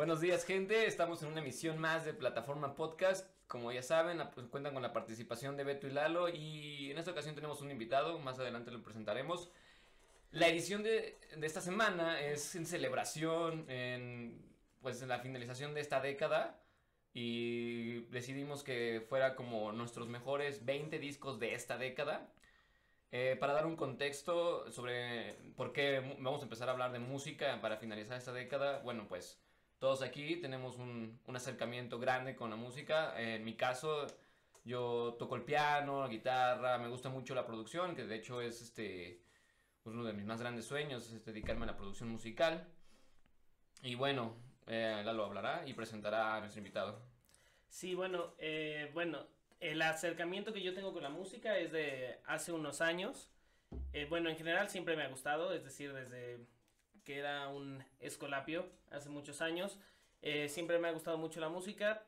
Buenos días, gente. Estamos en una emisión más de Plataforma Podcast. Como ya saben, pues, cuentan con la participación de Beto y Lalo. Y en esta ocasión tenemos un invitado. Más adelante lo presentaremos. La edición de, de esta semana es en celebración, en, pues, en la finalización de esta década. Y decidimos que fuera como nuestros mejores 20 discos de esta década. Eh, para dar un contexto sobre por qué vamos a empezar a hablar de música para finalizar esta década, bueno, pues todos aquí tenemos un, acercamiento grande con la música. en mi caso, yo toco el piano, la guitarra, me gusta mucho la producción, que de hecho es este uno de mis más grandes sueños, es dedicarme a la producción musical. Y bueno, eh, Lalo hablará y presentará a nuestro invitado. Sí, bueno, eh, bueno, el acercamiento que yo tengo con la música es de hace unos años. Eh, bueno, en general siempre me ha gustado, es decir, desde que era un escolapio hace muchos años, eh, siempre me ha gustado mucho la música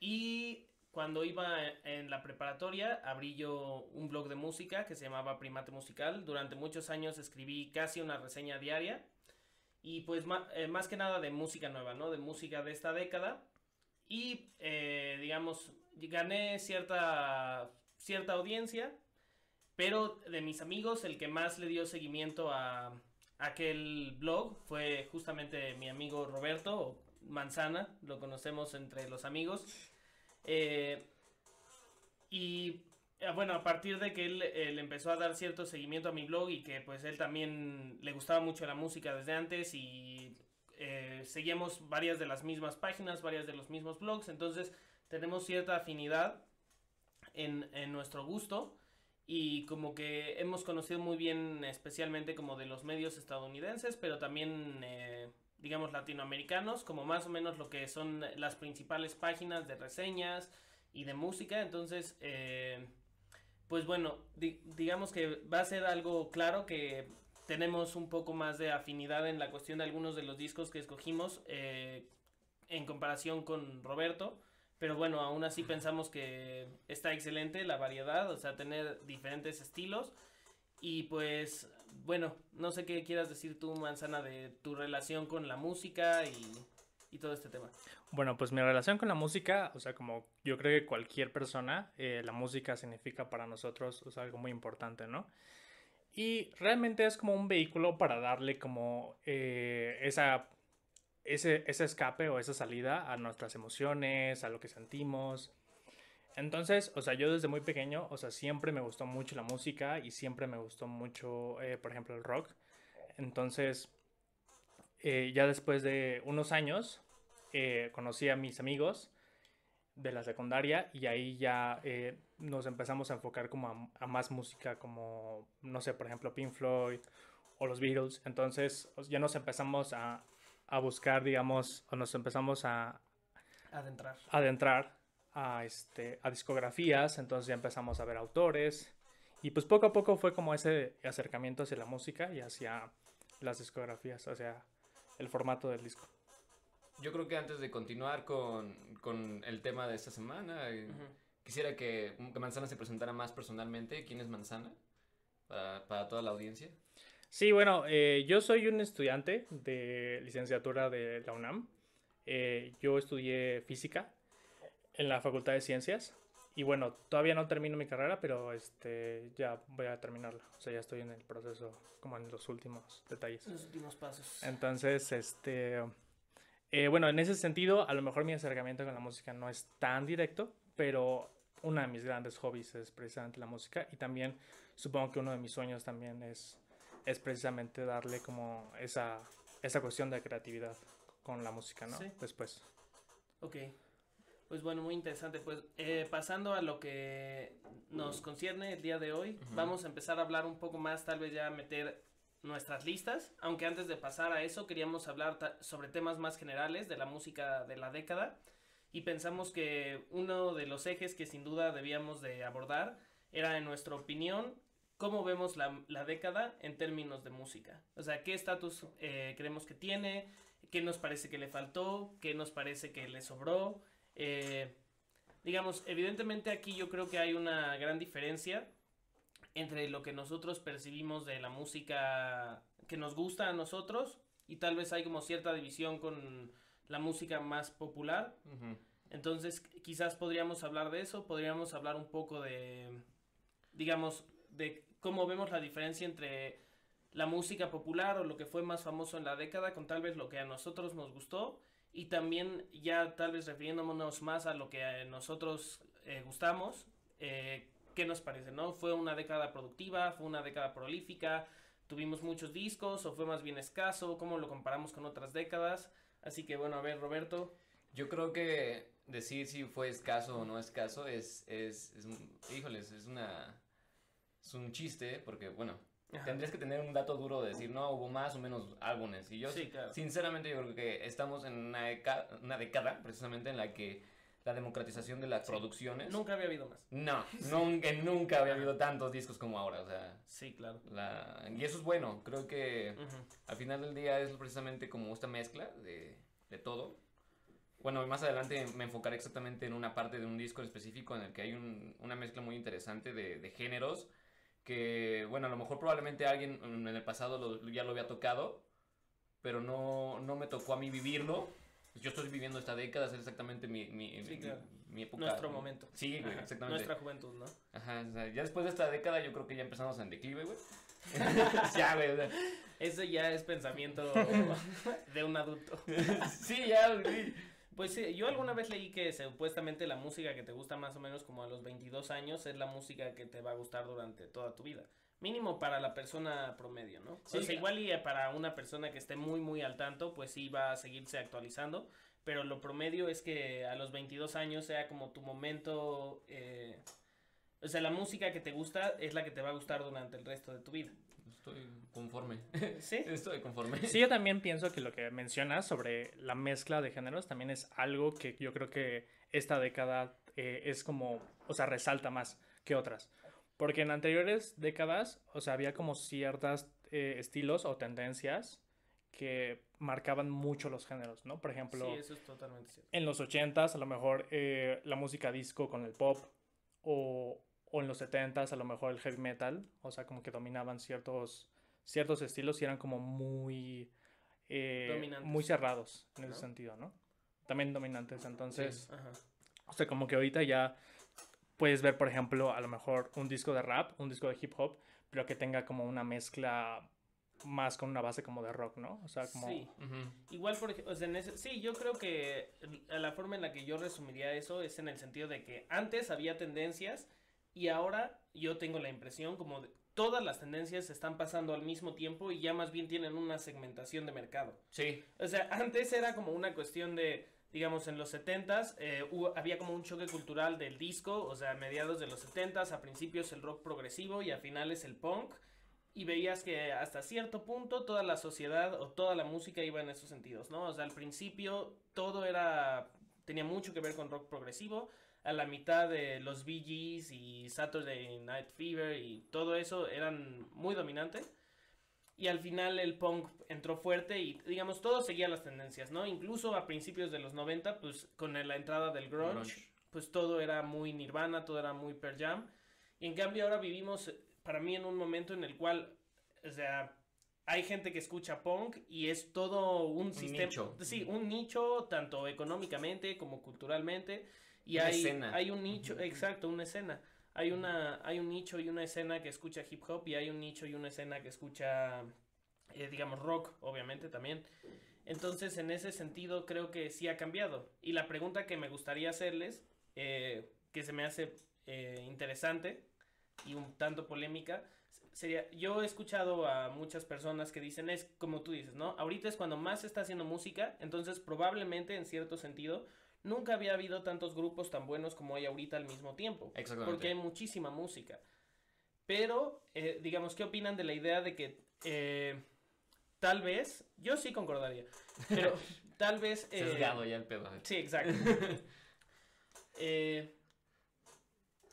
y cuando iba en la preparatoria abrí yo un blog de música que se llamaba Primate Musical. Durante muchos años escribí casi una reseña diaria y pues eh, más que nada de música nueva, ¿no? De música de esta década. Y digamos, gané cierta, cierta audiencia, pero de mis amigos el que más le dio seguimiento a aquel blog fue justamente mi amigo Roberto Manzana, lo conocemos entre los amigos. Eh, y eh, bueno, a partir de que él, empezó a dar cierto seguimiento a mi blog y que pues él también le gustaba mucho la música desde antes y eh, varias de las mismas páginas, varias de los mismos blogs, entonces tenemos cierta afinidad en, nuestro gusto y como que hemos conocido muy bien especialmente como de los medios estadounidenses, pero también eh, digamos latinoamericanos, como más o menos lo que son las principales páginas de reseñas y de música, entonces eh, pues bueno, digamos que va a ser algo claro que tenemos un poco más de afinidad en la cuestión de algunos de los discos que escogimos eh, en comparación con Roberto. Pero bueno, aún así pensamos que está excelente la variedad, o sea, tener diferentes estilos. Y pues, bueno, no sé qué quieras decir tú, Manzana, de tu relación con la música y, y todo este tema. Bueno, pues mi relación con la música, o sea, como yo creo que cualquier persona, eh, la música significa para nosotros o algo muy importante, ¿no? Y realmente es como un vehículo para darle como eh, esa ese, escape o esa salida a nuestras emociones, a lo que sentimos. Entonces, o sea, yo desde muy pequeño, o sea, siempre me gustó mucho la música y siempre me gustó mucho, eh, por ejemplo, el rock. Entonces, eh, ya después de unos años, eh, conocí a mis amigos de la secundaria y ahí ya nos empezamos a enfocar como a, más música, como, no sé, por ejemplo, Pink Floyd o los Beatles. Entonces, ya nos empezamos a, a buscar, digamos, o nos empezamos a adentrar, adentrar a, este, a discografías, entonces ya empezamos a ver autores y pues poco a poco fue como ese acercamiento hacia la música y hacia las discografías, hacia el formato del disco. Yo creo que antes de continuar con, el tema de esta semana, eh, quisiera que, Manzana se presentara más personalmente. ¿Quién es Manzana? Para, para toda la audiencia. Sí, bueno, eh, yo soy un estudiante de licenciatura de la UNAM. Eh, yo estudié física en la Facultad de Ciencias. Y bueno, todavía no termino mi carrera, pero este ya voy a terminarla. O sea, ya estoy en el proceso, como en los últimos detalles. Los últimos pasos. Entonces, este. Eh, bueno, en ese sentido, a lo mejor mi acercamiento con la música no es tan directo, pero uno de mis grandes hobbies es precisamente la música. Y también supongo que uno de mis sueños también es es precisamente darle como esa, esa cuestión de creatividad con la música, ¿no? Después. Ok. Pues bueno, muy interesante. Pues eh, pasando a lo que nos concierne el día de hoy, vamos a empezar a hablar un poco más, tal vez ya meter nuestras listas, aunque antes de pasar a eso queríamos hablar sobre temas más generales de la música de la década y pensamos que uno de los ejes que sin duda debíamos de abordar era en nuestra opinión cómo vemos la, década en términos de música. O sea, qué estatus eh, creemos que tiene, qué nos parece que le faltó, qué nos parece que le sobró. Eh, digamos, evidentemente aquí yo creo que hay una gran diferencia entre lo que nosotros percibimos de la música que nos gusta a nosotros y tal vez hay como cierta división con la música más popular. Entonces, quizás podríamos hablar de eso, podríamos hablar un poco de, digamos, de cómo vemos la diferencia entre la música popular o lo que fue más famoso en la década con tal vez lo que a nosotros nos gustó y también ya tal vez refiriéndonos más a lo que a nosotros eh, gustamos, eh, ¿qué nos parece? ¿No? ¿Fue una década productiva? ¿Fue una década prolífica? ¿Tuvimos muchos discos o fue más bien escaso? ¿Cómo lo comparamos con otras décadas? Así que bueno, a ver, Roberto. Yo creo que decir si fue escaso o no escaso es, es, es híjoles, es una, es un chiste porque, bueno, Tendrías que tener un dato duro de decir, no, hubo más o menos álbumes. Y yo, sinceramente, yo creo que estamos en una, una década, precisamente, en la que la democratización de las producciones. Nunca había habido más. No, nunca, nunca había habido tantos discos como ahora, o sea. Sí, claro. La, y eso es bueno, creo que al final del día es precisamente como esta mezcla de, de todo. Bueno, más adelante me enfocaré exactamente en una parte de un disco en específico en el que hay un, una mezcla muy interesante de, de géneros que, bueno, a lo mejor probablemente alguien en el pasado ya lo había tocado, pero no, no me tocó a mí vivirlo. Yo estoy viviendo esta década, es exactamente mi, mi, mi, época. Nuestro momento. Sí, exactamente. Nuestra juventud, ¿no? Ajá, o sea, ya después de esta década yo creo que ya empezamos en declive, güey. ya, güey. Eso ya es pensamiento de un adulto. sí, ya, güey. Pues sí, yo alguna vez leí que supuestamente la música que te gusta más o menos como a los 22 años es la música que te va a gustar durante toda tu vida. Mínimo para la persona promedio, ¿no? Sí, o sea, igual y para una persona que esté muy, muy al tanto, pues sí va a seguirse actualizando. Pero lo promedio es que a los 22 años sea como tu momento... Eh, o sea, la música que te gusta es la que te va a gustar durante el resto de tu vida. Estoy conforme. ¿Sí? Estoy conforme. Sí, yo también pienso que lo que mencionas sobre la mezcla de géneros también es algo que yo creo que esta década eh, es como, o sea, resalta más que otras. Porque en anteriores décadas, o sea, había como ciertos eh, estilos o tendencias que marcaban mucho los géneros, ¿no? Por ejemplo, sí, eso es totalmente cierto. en los 80s a lo mejor eh, la música disco con el pop o, o en los 70s a lo mejor el heavy metal, o sea, como que dominaban ciertos, ciertos estilos y eran como muy, eh, muy cerrados en ese sentido, ¿no? También dominantes, entonces, o sea, como que ahorita ya puedes ver, por ejemplo, a lo mejor un disco de rap, un disco de hip hop, pero que tenga como una mezcla más con una base como de rock, ¿no? O sea, como... Sí, igual, por o sea, ese, sí, yo creo que la forma en la que yo resumiría eso es en el sentido de que antes había tendencias y ahora yo tengo la impresión como de, todas las tendencias se están pasando al mismo tiempo y ya más bien tienen una segmentación de mercado. Sí. O sea, antes era como una cuestión de, digamos, en los 70s eh, había como un choque cultural del disco, o sea, a mediados de los 70s, a principios el rock progresivo y a finales el punk. Y veías que hasta cierto punto toda la sociedad o toda la música iba en esos sentidos, ¿no? O sea, al principio todo era, tenía mucho que ver con rock progresivo, a la mitad de los Bee Gees y Saturday Night Fever y todo eso eran muy dominantes. Y al final el punk entró fuerte y digamos todo seguía las tendencias, ¿no? Incluso a principios de los 90, pues con la entrada del grunge, pues todo era muy Nirvana, todo era muy Per Jam. Y en cambio ahora vivimos para mí en un momento en el cual, o sea, hay gente que escucha punk y es todo un, un sistema, nicho. sí, un nicho tanto económicamente como culturalmente y hay, hay un nicho, exacto, una escena. Hay, una, hay un nicho y una escena que escucha hip hop y hay un nicho y una escena que escucha, eh, digamos, rock, obviamente también. Entonces, en ese sentido, creo que sí ha cambiado. Y la pregunta que me gustaría hacerles, eh, que se me hace eh, interesante y un tanto polémica, sería, yo he escuchado a muchas personas que dicen, es como tú dices, ¿no? Ahorita es cuando más se está haciendo música, entonces probablemente en cierto sentido nunca había habido tantos grupos tan buenos como hay ahorita al mismo tiempo. Exactamente. Porque hay muchísima música. Pero, eh, digamos, ¿qué opinan de la idea de que eh, tal vez, yo sí concordaría, pero tal vez... Eh, Sesgado ya el pedo. Sí, exacto. eh,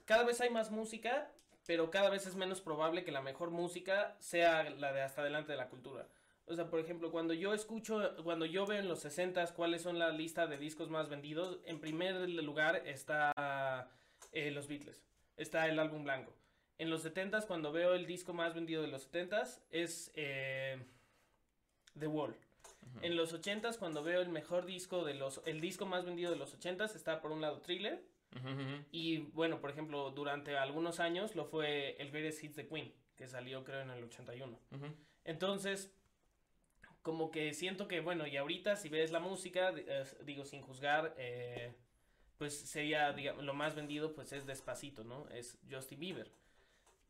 cada vez hay más música, pero cada vez es menos probable que la mejor música sea la de hasta adelante de la cultura. O sea, por ejemplo, cuando yo escucho, cuando yo veo en los 60 cuáles son la lista de discos más vendidos, en primer lugar está eh, los Beatles, está el álbum blanco. En los 70 cuando veo el disco más vendido de los 70 es eh, The Wall. En los 80s, cuando veo el mejor disco de los, el disco más vendido de los 80s, está por un lado Thriller. Y bueno, por ejemplo, durante algunos años lo fue el Greatest Hits de Queen, que salió creo en el 81. Ujú. Entonces, como que siento que, bueno, y ahorita si ves la música, di- eh, digo, sin juzgar, eh, pues sería, digamos, lo más vendido, pues es Despacito, ¿no? Es Justin Bieber.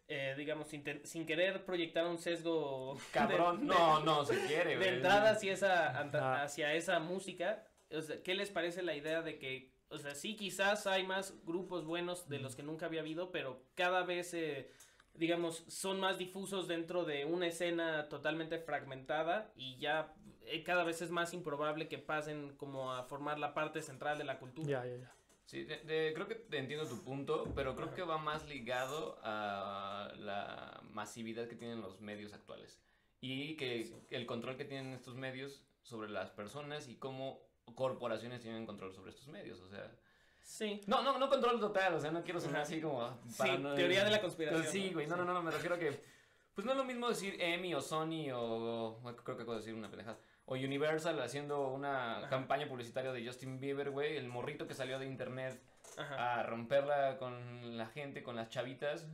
Eh, digamos, sin, te- sin querer proyectar un sesgo Cabrón, de- no, no se quiere, de entrada hacia esa, anta- hacia esa música, o sea, ¿qué les parece la idea de que, o sea, sí quizás hay más grupos buenos de los que nunca había habido, pero cada vez, digamos, son más difusos dentro de una escena totalmente fragmentada y ya eh, cada vez es más improbable que pasen como a formar la parte central de la cultura. Ya, ya, ya. Sí, de- de- creo que te entiendo tu punto, pero creo que va más ligado a la masividad que tienen los medios actuales y que Sí. el control que tienen estos medios sobre las personas y cómo corporaciones tienen control sobre estos medios, o sea, Sí. no, no, no control total, o sea, no quiero sonar así como Sí, teoría de la conspiración, Sí, ¿no? güey, no, Sí. no, no, no, me refiero a que pues no es lo mismo decir Emmy o Sony o o- creo que puedo decir una pendejada. O Universal haciendo una Ajá. campaña publicitaria de Justin Bieber, güey, el morrito que salió de internet Ajá. a romperla con la gente, con las chavitas.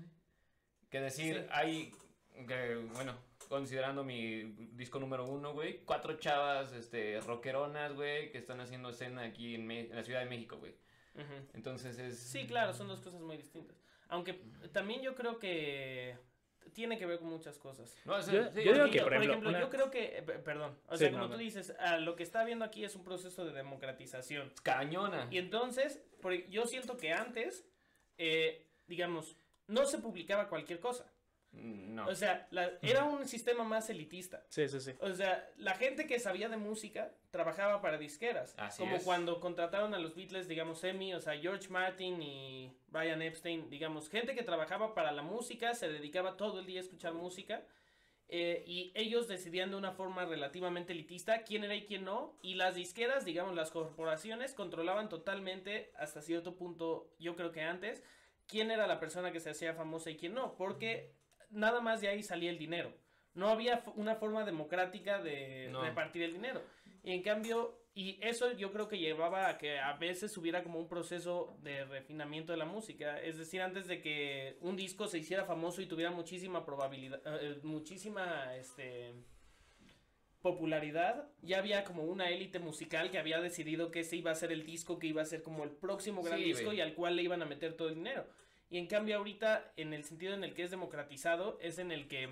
Que decir, Sí. hay, que, bueno, considerando mi disco número uno, güey, cuatro chavas, este, rockeronas, güey, que están haciendo escena aquí en, Me- en la Ciudad de México, güey. Entonces es... Sí, claro, son dos cosas muy distintas. Aunque también yo creo que tiene que ver con muchas cosas. No, Yo- sí, yo digo que, por ejemplo, una- yo creo que, eh, pe- perdón, o Sí, sea, como no. tú dices, ah, lo que está habiendo aquí es un proceso de democratización. Cañona. Y entonces, por- yo siento que antes, eh, digamos, no se publicaba cualquier cosa. No. O sea, la- era un sistema más elitista. Sí, sí, sí. O sea, la gente que sabía de música trabajaba para disqueras. Así como es. cuando contrataron a los Beatles, digamos, Emmy, o sea, George Martin y Brian Epstein, digamos, gente que trabajaba para la música, se dedicaba todo el día a escuchar música. eh, y ellos decidían de una forma relativamente elitista quién era y quién no. Y las disqueras, digamos, las corporaciones controlaban totalmente, hasta cierto punto, yo creo que antes, quién era la persona que se hacía famosa y quién no. Porque nada más de ahí salía el dinero. No había una forma democrática de No. repartir el dinero. Y en cambio, y eso yo creo que llevaba a que a veces hubiera como un proceso de refinamiento de la música. Es decir, antes de que un disco se hiciera famoso y tuviera muchísima probabilidad, eh, muchísima, este popularidad, ya había como una élite musical que había decidido que ese iba a ser el disco que iba a ser como el próximo gran Sí, disco y al cual le iban a meter todo el dinero. Y en cambio ahorita, en el sentido en el que es democratizado, es en el que,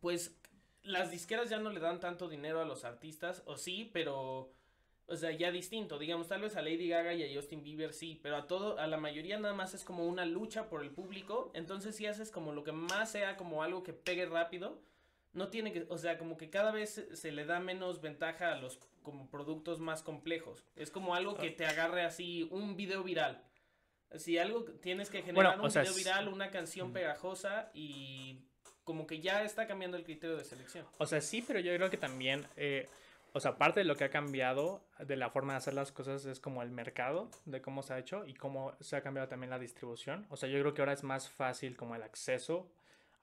pues, las disqueras ya no le dan tanto dinero a los artistas, o sí, pero, o sea, ya distinto. Digamos, tal vez a Lady Gaga y a Justin Bieber sí, pero a todo, a la mayoría nada más es como una lucha por el público. Entonces, si haces como lo que más sea como algo que pegue rápido, no tiene que, o sea, como que cada vez se- le da menos ventaja a los como productos más complejos. Es como algo que te agarre así un video viral. Si algo tienes que generar Bueno, un sea, video viral, una canción pegajosa y como que ya está cambiando el criterio de selección. O sea, sí, pero yo creo que también, eh, o sea, parte de lo que ha cambiado de la forma de hacer las cosas es como el mercado, de cómo se ha hecho y cómo se ha cambiado también la distribución. O sea, yo creo que ahora es más fácil como el acceso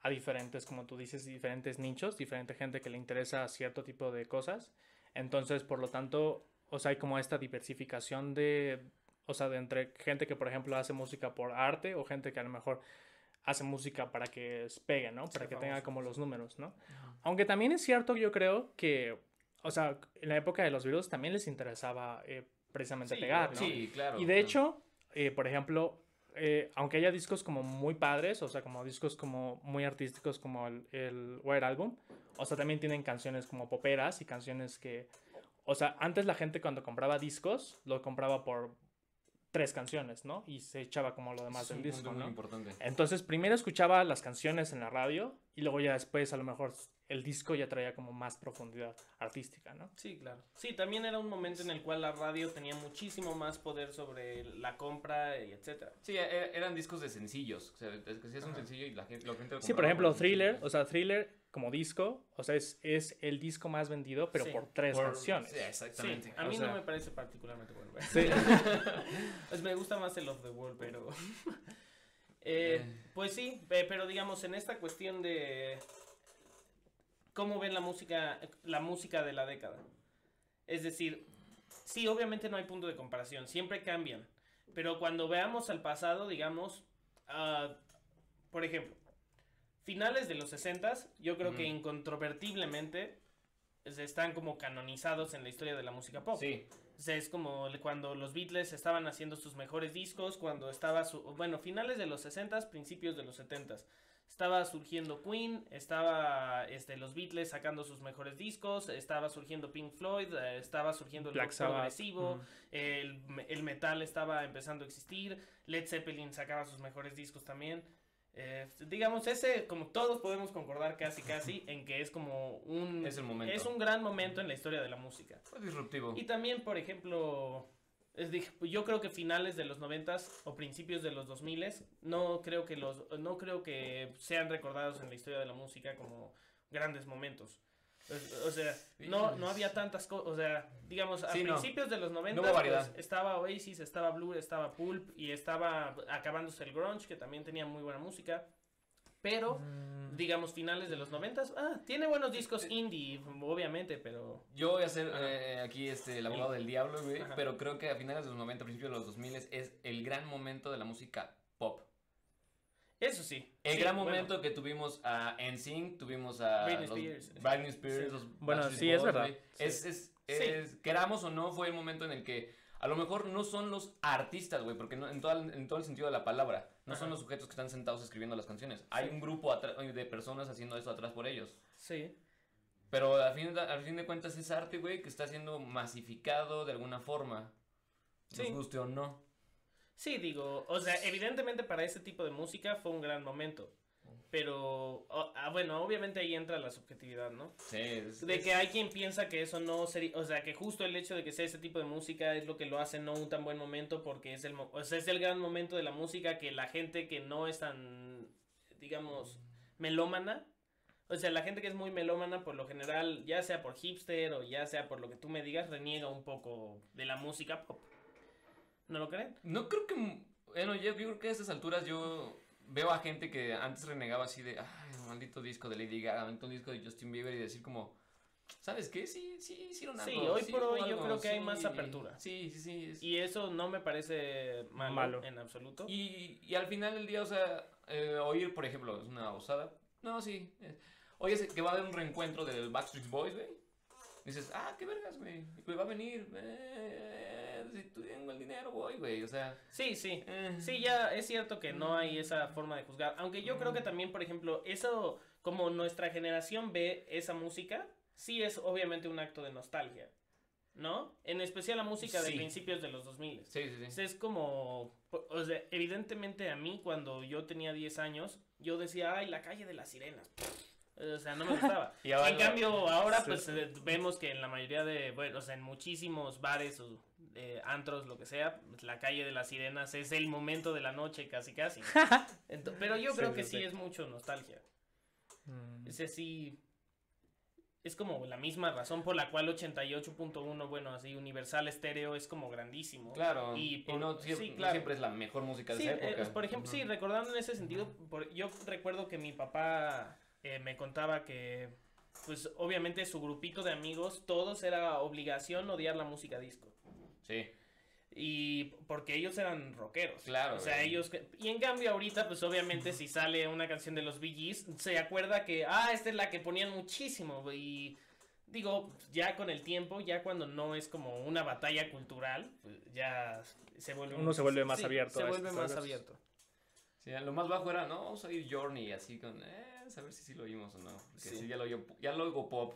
a diferentes, como tú dices, diferentes nichos, diferente gente que le interesa cierto tipo de cosas. Entonces, por lo tanto, o sea, hay como esta diversificación de, o sea, de entre gente que, por ejemplo, hace música por arte o gente que a lo mejor hace música para que pegue, ¿no? Para Sea que tenga como los números, ¿no? Aunque también es cierto, yo creo que, o sea, en la época de los virus también les interesaba eh, precisamente Sí, pegar, ¿no? Sí, claro. Y de claro. hecho, eh, por ejemplo, eh, aunque haya discos como muy padres, o sea, como discos como muy artísticos como el, el White Album, o sea, también tienen canciones como poperas y canciones que, o sea, antes la gente cuando compraba discos, lo compraba por tres canciones, ¿no? Y se echaba como lo demás Es del un disco, ¿no? importante. Entonces, primero escuchaba las canciones en la radio y luego ya después a lo mejor el disco ya traía como más profundidad artística, ¿no? Sí, claro. Sí, también era un momento en el cual la radio tenía muchísimo más poder sobre la compra y etcétera. Sí, e- eran discos de sencillos. O sea, es que si es un Ajá. sencillo y la gente, la gente lo Sí, por ejemplo, Thriller, o sea, Thriller como disco, o sea, es, es el disco más vendido, pero Sí, por tres Por- canciones. Sí, exactamente. Sí, a o mí sea- no me parece particularmente bueno. Sí. Pues me gusta más el of the Wall, pero... Eh, pues sí, pe- pero digamos, en esta cuestión de... ¿Cómo ven la música, la música de la década? Es decir, sí, obviamente no hay punto de comparación, siempre cambian. Pero cuando veamos al pasado, digamos, ah, por ejemplo, finales de los 60 yo creo que incontrovertiblemente se están como canonizados en la historia de la música pop. Sí, O sea, es como cuando los Beatles estaban haciendo sus mejores discos, cuando estaba su, bueno, finales de los 60s, principios de los 70s. Estaba surgiendo Queen, estaba este, los Beatles sacando sus mejores discos, estaba surgiendo Pink Floyd, eh, estaba surgiendo el rock progresivo, mm. el, el metal estaba empezando a existir, Led Zeppelin sacaba sus mejores discos también. Eh, digamos, ese, como todos podemos concordar casi casi, en que es como un... Es el momento. Es un gran momento en la historia de la música. fue disruptivo. Y también, por ejemplo, es dije, yo creo que finales de los noventas o principios de los 2000 no creo que los no creo que sean recordados en la historia de la música como grandes momentos. O, sea, no, no había tantas cosas, o sea, digamos, a Sí, no. principios de los No 90 hubo variedad. estaba Oasis, estaba Blur, estaba Pulp y estaba acabándose el grunge, que también tenía muy buena música. Pero, Mm, digamos, finales de los 90 ah, tiene buenos discos indie, obviamente, pero Yo voy a ser eh, aquí este, el abogado del diablo, güey, pero creo que a finales de los 90, principios de los 2000 es el gran momento de la música pop. Eso sí. El sí, gran bueno. momento que tuvimos a NSYNC, tuvimos a Britney Spears. Britney Spears, Sí. los Bueno, Backstreet sí, es verdad. güey. Es, es, Sí. es- queramos o no, fue el momento en el que a lo mejor no son los artistas, güey, porque no, en, todo el, en todo el sentido de la palabra, no son los sujetos que están sentados escribiendo las canciones. Hay un grupo de personas haciendo eso atrás por ellos. Sí. Pero al fin, al fin de cuentas es arte, güey, que está siendo masificado de alguna forma. Nos guste o no. Sí, digo, o sea, evidentemente para ese tipo de música fue un gran momento. Pero, o- ah, bueno, obviamente ahí entra la subjetividad, ¿no? Sí, es, De es- que hay quien piensa que eso no sería, o sea, que justo el hecho de que sea ese tipo de música es lo que lo hace no un tan buen momento porque es el, o sea, es el gran momento de la música que la gente que no es tan, digamos, melómana, o sea, la gente que es muy melómana por lo general, ya sea por hipster o ya sea por lo que tú me digas, reniega un poco de la música pop. ¿No lo creen? No creo que. Bueno, yo, yo creo que a estas alturas yo veo a gente que antes renegaba así de. Ay, maldito disco de Lady Gaga, maldito disco de Justin Bieber y decir como. ¿Sabes qué? Sí, sí, hicieron Sí, algo. hoy por hubo hoy yo algo, creo que hay sí, más apertura. Sí, sí, sí. es- Y eso no me parece malo, Malo. en absoluto. Y, y al final del día, o sea, eh, oír, por ejemplo, es una osada. No, sí. Oye, que va a haber un reencuentro del Backstreet Boys, güey. Dices, ah, qué vergas, güey. Y va a venir. Eh, si tengo el dinero, voy, güey. O sea. Sí, sí. eh. Sí, ya es cierto que no hay esa forma de juzgar. Aunque yo creo que también, por ejemplo, eso, como nuestra generación ve esa música, sí es obviamente un acto de nostalgia. ¿No? En especial la música de Sí. principios de los 2000. Sí, sí, sí. Es como, o sea, evidentemente a mí cuando yo tenía 10 años, yo decía, ay, la calle de las sirenas. O sea, no me gustaba. Y ahora en cambio, ahora Sí. pues eh, vemos que en la mayoría de, bueno, o sea, en muchísimos bares o eh, antros, lo que sea, la calle de las sirenas es el momento de la noche casi casi. Pero yo creo sí, que sí, sí. es mucho nostalgia. mm. Ese sí es como la misma razón por la cual 88.1, bueno, así Universal Estéreo es como grandísimo. Claro. Y no, siempre, sí, no claro. siempre es la mejor música de Sí, esa eh, época. por ejemplo, sí, recordando en ese sentido, por- yo recuerdo que mi papá eh, me contaba que, pues obviamente su grupito de amigos, todos era obligación odiar la música disco. Sí. Y porque ellos eran rockeros. Claro, O sea, güey. ellos... que- Y en cambio ahorita, pues obviamente si sale una canción de los Bee Gees, se acuerda que, ah, esta es la que ponían muchísimo. Y digo, ya con el tiempo, ya cuando no es como una batalla cultural, pues ya se vuelve... Uno se vuelve más abierto Se a vuelve más abierto. Sí, lo más bajo era, no, vamos a ir Journey, así con, eh, a ver si sí lo oímos o no. Que Sí. sí, ya lo oigo, ya lo oigo pop.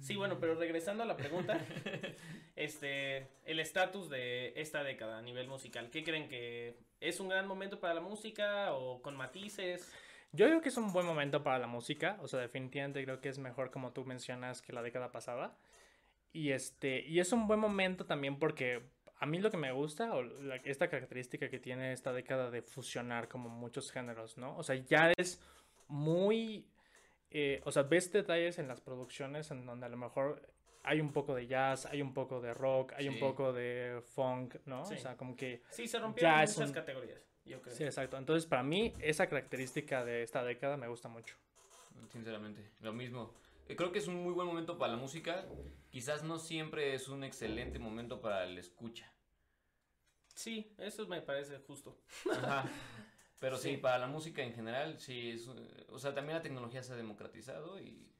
Sí, bueno, pero regresando a la pregunta, este, el estatus de esta década a nivel musical, ¿qué creen que es un gran momento para la música o con matices? Yo digo que es un buen momento para la música, o sea, definitivamente creo que es mejor como tú mencionas que la década pasada. Y este, y es un buen momento también porque a mí lo que me gusta, o la- esta característica que tiene esta década de fusionar como muchos géneros, ¿no? O sea, ya es muy, eh, o sea, ves detalles en las producciones en donde a lo mejor hay un poco de jazz, hay un poco de rock, hay un poco de funk, ¿no? Sí. O sea, como que... Sí, se rompieron muchas un- categorías, yo creo. Sí, exacto. Entonces, para mí, esa característica de esta década me gusta mucho. Sinceramente, lo mismo. eh, creo que es un muy buen momento para la música. Quizás no siempre es un excelente momento para el escucha. Sí, eso me parece justo. Ajá. Pero sí. Sí. para la música en general, sí, es, eh, o sea, también la tecnología se ha democratizado y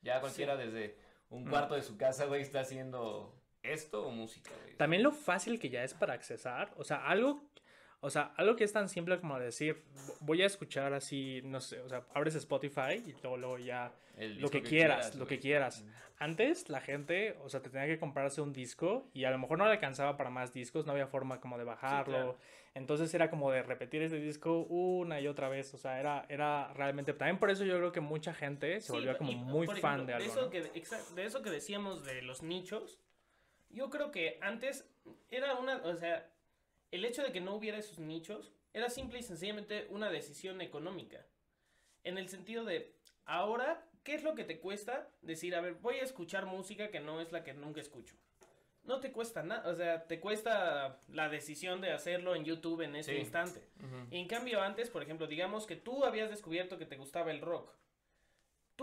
ya cualquiera desde un Mm. cuarto de su casa, güey, está haciendo esto o música, güey. También lo fácil que ya es para accesar, o sea, algo, o sea, algo que es tan simple como decir, voy a escuchar así, no sé, o sea, abres Spotify y luego, luego ya lo disco que, quieras, lo güey. que quieras. Antes la gente, o sea, te tenía que comprarse un disco y a lo mejor no le alcanzaba para más discos, no había forma como de bajarlo. claro. Entonces era como de repetir ese disco una y otra vez, o sea, era, era realmente... También por eso yo creo que mucha gente se Sí, volvió como y, muy por fan ejemplo, de algo. eso ¿no? que, de eso que decíamos de los nichos, yo creo que antes era una, o sea, el hecho de que no hubiera esos nichos era simple y sencillamente una decisión económica. En el sentido de, ahora, ¿qué es lo que te cuesta decir, a ver, voy a escuchar música que no es la que nunca escucho? No te cuesta nada, o sea, te cuesta la decisión de hacerlo en YouTube en ese Sí. instante. Ujú. En cambio, antes, por ejemplo, digamos que tú habías descubierto que te gustaba el rock.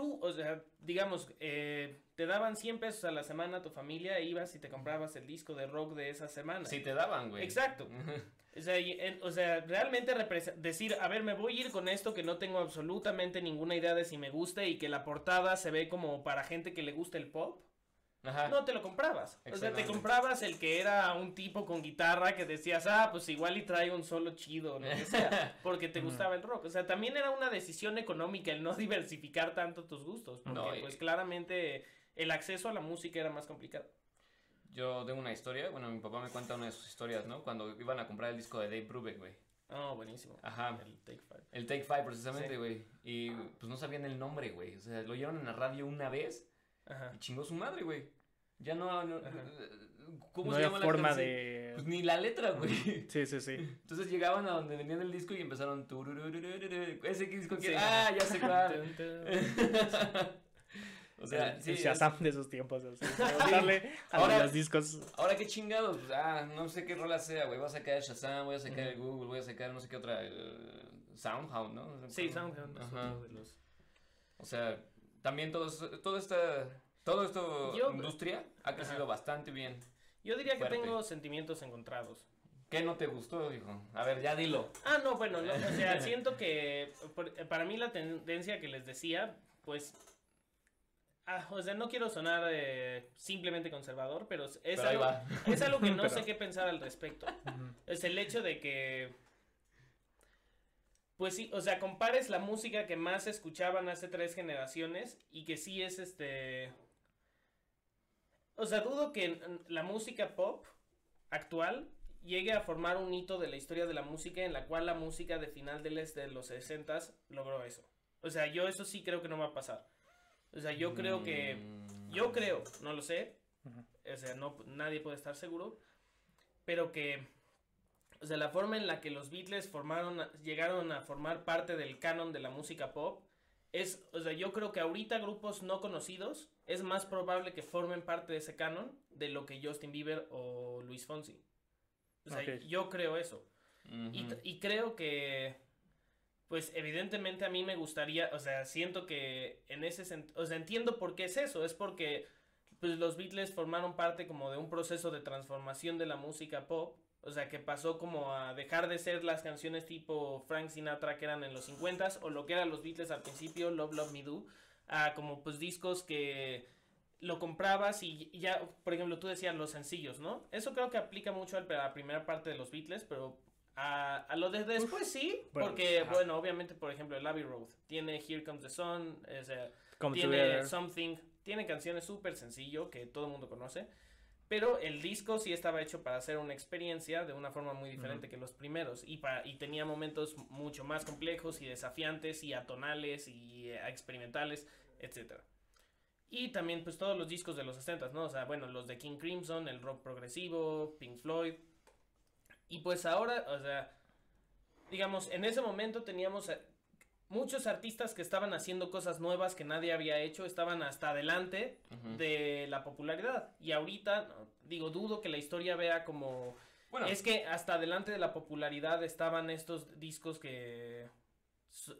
Tú, o sea, digamos, eh, te daban 100 pesos a la semana a tu familia, e ibas y te comprabas el disco de rock de esa semana. Sí te daban, güey. Exacto. O sea, y en- o sea, realmente decir, a ver, me voy a ir con esto que no tengo absolutamente ninguna idea de si me gusta y que la portada se ve como para gente que le gusta el pop. Ajá. No te lo comprabas. O sea, te comprabas el que era un tipo con guitarra que decías, ah, pues igual y trae un solo chido, lo que sea, porque te gustaba el rock. O sea, también era una decisión económica el no diversificar tanto tus gustos, porque No, y- pues claramente el acceso a la música era más complicado. Yo tengo una historia, bueno, mi papá me cuenta una de sus historias, ¿no? Cuando iban a comprar el disco de Dave Brubeck, güey. Oh, buenísimo. Ajá. El Take Five. El Take Five, precisamente, Sí. güey. Y pues no sabían el nombre, güey. O sea, lo oyeron en la radio una vez Ajá. y chingó su madre, güey. Ya no. ¿Cómo no se llama la forma canción? de... Pues ni la letra, güey. Sí, sí, sí. Entonces llegaban a donde venían el disco y empezaron. Ese disco que. Sí. Ah, ya sé cuál. O sea, el, sí. el es- Shazam de esos tiempos. Así, a Ahora- los discos. Ahora qué chingados, pues, ah, no sé qué rola sea, güey. Voy a sacar el Shazam, voy a sacar el Google, voy a sacar no sé qué otra. eh, Soundhound, ¿no? Sí, Soundhound Ajá. los... O sea, también todo, eso- todo esta. Todo esto, Yo- industria, ha crecido Ajá. bastante bien. Yo diría que Fuerte. tengo sentimientos encontrados. ¿Qué no te gustó, hijo? A ver, ya dilo. Ah, no, bueno, no, o sea, siento que por- para mí la tendencia que les decía, pues, ah, o sea, no quiero sonar eh, simplemente conservador, pero es, Pero ahí algo, va. es algo que no Pero- sé qué pensar al respecto. Es el hecho de que, pues sí, o sea, compares la música que más escuchaban hace tres generaciones y que sí es este... O sea, dudo que la música pop actual llegue a formar un hito de la historia de la música en la cual la música de final de los, de los 60 logró eso. O sea, yo eso sí creo que no va a pasar. O sea, yo creo que... Mm. Yo creo, no lo sé, o sea, no, nadie puede estar seguro, pero que, o sea, la forma en la que los Beatles formaron, llegaron a formar parte del canon de la música pop, es, o sea, yo creo que ahorita grupos no conocidos es más probable que formen parte de ese canon de lo que Justin Bieber o Luis Fonsi. O sea, yo creo eso. Y, y creo que, pues evidentemente a mí me gustaría, o sea, siento que en ese sentido, o sea, entiendo por qué es eso, es porque pues los Beatles formaron parte como de un proceso de transformación de la música pop, o sea, que pasó como a dejar de ser las canciones tipo Frank Sinatra que eran en los 50s o lo que eran los Beatles al principio, Love Love Me Do, a como pues discos que lo comprabas y ya, por ejemplo, tú decías los sencillos, ¿no? Eso creo que aplica mucho al- a la primera parte de los Beatles, pero a, a lo de después sí, Bueno, porque, ajá. bueno, obviamente, por ejemplo, el Abbey Road tiene Here Comes the Sun, o sea, Come tiene. Something, tiene canciones súper sencillo que todo el mundo conoce, pero el disco sí estaba hecho para hacer una experiencia de una forma muy diferente que los primeros y, pa- y tenía momentos mucho más complejos y desafiantes y atonales y eh, experimentales, etcétera. Y también pues todos los discos de los 60, ¿no? O sea, bueno, los de King Crimson, el rock progresivo, Pink Floyd. Y pues ahora, o sea, digamos, en ese momento teníamos eh, muchos artistas que estaban haciendo cosas nuevas que nadie había hecho, estaban hasta adelante de la popularidad. Y ahorita, no, digo, dudo que la historia vea como... Bueno, Es que hasta adelante de la popularidad estaban estos discos que...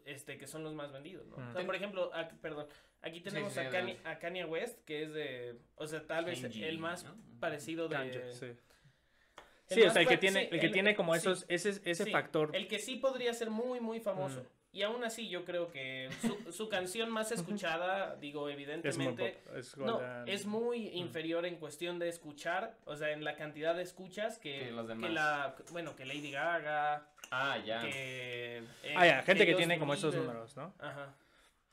Este, que son los más vendidos, ¿no? O sea, por ejemplo, ac- perdón, Aquí tenemos sí, a, Kanye, a Kanye West, que es de, o sea, tal vez Kenji, el más ¿no? parecido de... Kanye, sí. el Sí, o sea, el que tiene, sí, el que el- tiene como sí, esos, ese, ese sí, factor. El que sí podría ser muy, muy famoso. Mm. Y aún así yo creo que su, su canción más escuchada, digo, Es muy evidentemente... pop. Es No, Golden- es muy inferior en cuestión de escuchar, o sea, en la cantidad de escuchas que, Que los que demás. la, bueno, que Lady Gaga, Ah, ya. que... eh, Ah, ya, gente que tiene como esos números, ¿no? Ajá.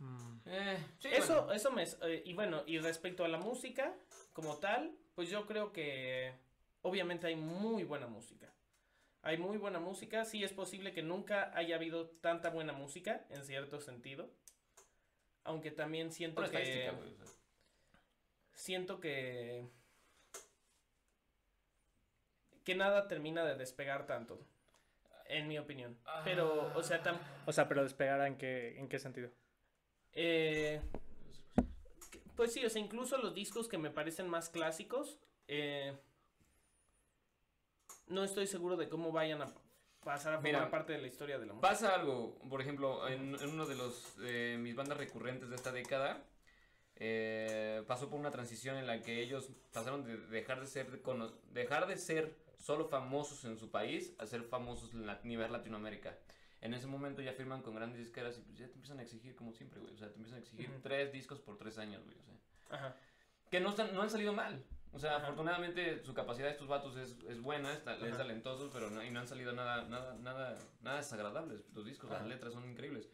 Mm. Eh, sí, Eso, bueno. eso me... eh, y bueno, y respecto a la música como tal, pues yo creo que obviamente hay muy buena música. Hay muy buena música, sí es posible que nunca haya habido tanta buena música, en cierto sentido. Aunque también siento Por que... estadística, güey, o sea. siento que que nada termina de despegar tanto en mi opinión pero o sea tam- O sea, pero despegar en qué, en qué sentido. eh, pues sí o sea incluso los discos que me parecen más clásicos eh, no estoy seguro de cómo vayan a pasar a formar Mira, parte de la historia de la música Pasa algo, por ejemplo, en, en uno de los eh, mis bandas recurrentes de esta década, eh, pasó por una transición en la que ellos pasaron de dejar de ser dejar de ser solo famosos en su país a ser famosos en la- nivel Latinoamérica. En ese momento ya firman con grandes disqueras y pues ya te empiezan a exigir como siempre, güey. O sea, te empiezan a exigir tres discos por tres años, güey. O sea, Ajá. que no, están, no han salido mal. O sea, Ajá. afortunadamente su capacidad de estos vatos es, es buena, es, es Ajá. talentosos, pero no, y no han salido nada, nada, nada, nada desagradables. Los discos, las Ajá. letras son increíbles.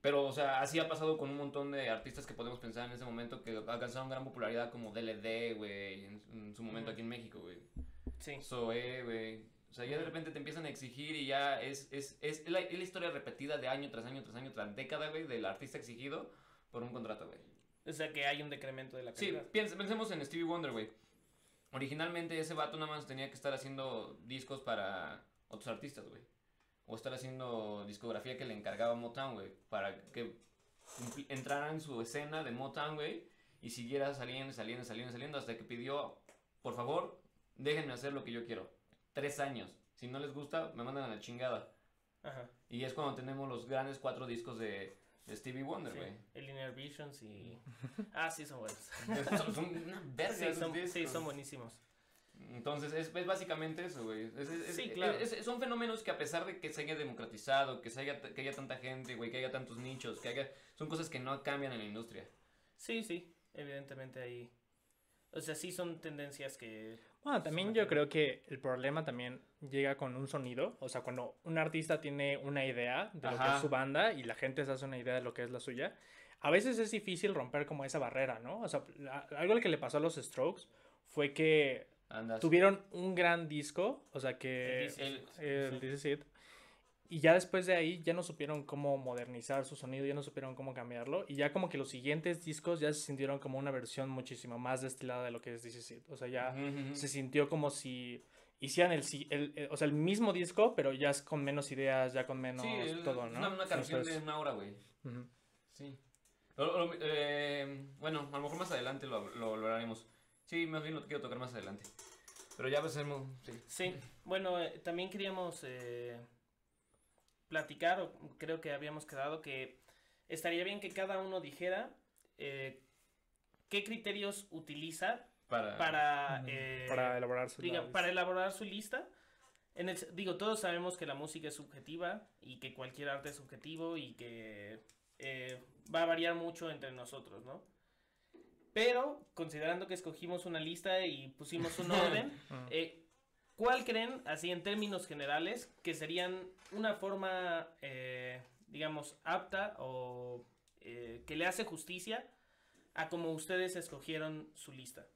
Pero, o sea, así ha pasado con un montón de artistas que podemos pensar en ese momento que alcanzaron gran popularidad como DLD, güey, en, en su momento aquí en México, güey. sí Zoé, güey. O sea, ya de repente te empiezan a exigir y ya es, es, es, la, es la historia repetida de año tras año tras año tras década, güey, del artista exigido por un contrato, güey. O sea que hay un decremento de la Sí, calidad piens- pensemos en Stevie Wonder, güey. Originalmente ese vato nada más tenía que estar haciendo discos para otros artistas, güey. O estar haciendo discografía que le encargaba Motown, güey. Para que entrara en su escena de Motown, güey. Y siguiera saliendo, saliendo, saliendo, saliendo. Hasta que pidió, por favor, déjenme hacer lo que yo quiero. Tres años. Si no les gusta, me mandan a la chingada. Ajá. Y es cuando tenemos los grandes cuatro discos de, de Stevie Wonder, Sí, güey. el Inner Visions y ah sí son buenos Son, son una verga sí son, sí, son buenísimos Entonces, es, es básicamente eso, güey. Es- es- Sí, claro. son fenómenos que a pesar de que se haya democratizado, que, se haya, que haya tanta gente, güey, que haya tantos nichos, que haya... Son cosas que no cambian en la industria. Sí, sí, evidentemente ahí. O sea, sí son tendencias que. Bueno, también yo creo que el problema también llega con un sonido. O sea, cuando un artista tiene una idea de lo que es su banda y la gente se hace una idea de lo que es la suya, a veces es difícil romper como esa barrera, ¿no? O sea, algo que le pasó a los Strokes fue que Andas. tuvieron un gran disco, o sea que El El- el This Is It, y ya después de ahí ya no supieron cómo modernizar su sonido, ya no supieron cómo cambiarlo, y ya como que los siguientes discos ya se sintieron como una versión muchísimo más destilada de lo que es This. O sea, ya Ujú, ujú. se sintió como si hicieran el, si- el- el- o sea, el mismo disco, pero ya es con menos ideas, ya con menos Sí, es todo, ¿no? una, una canción Entonces, de una hora, güey. ujú. Sí. Lo- lo- eh, bueno, a lo mejor más adelante lo, lo, lo haremos. Sí, más bien lo quiero tocar más adelante. Pero ya pasemos. Sí. Sí, bueno, eh, también queríamos eh, platicar, o creo que habíamos quedado que estaría bien que cada uno dijera eh, qué criterios utiliza Para. para, eh, para elaborar su diga, lista. para elaborar su lista. En el, digo, todos sabemos que la música es subjetiva y que cualquier arte es subjetivo y que eh, va a variar mucho entre nosotros, ¿no? Pero, considerando que escogimos una lista y pusimos un orden, eh, ¿cuál creen, así en términos generales, que serían una forma, eh, digamos, apta o eh, que le hace justicia a como ustedes escogieron su lista?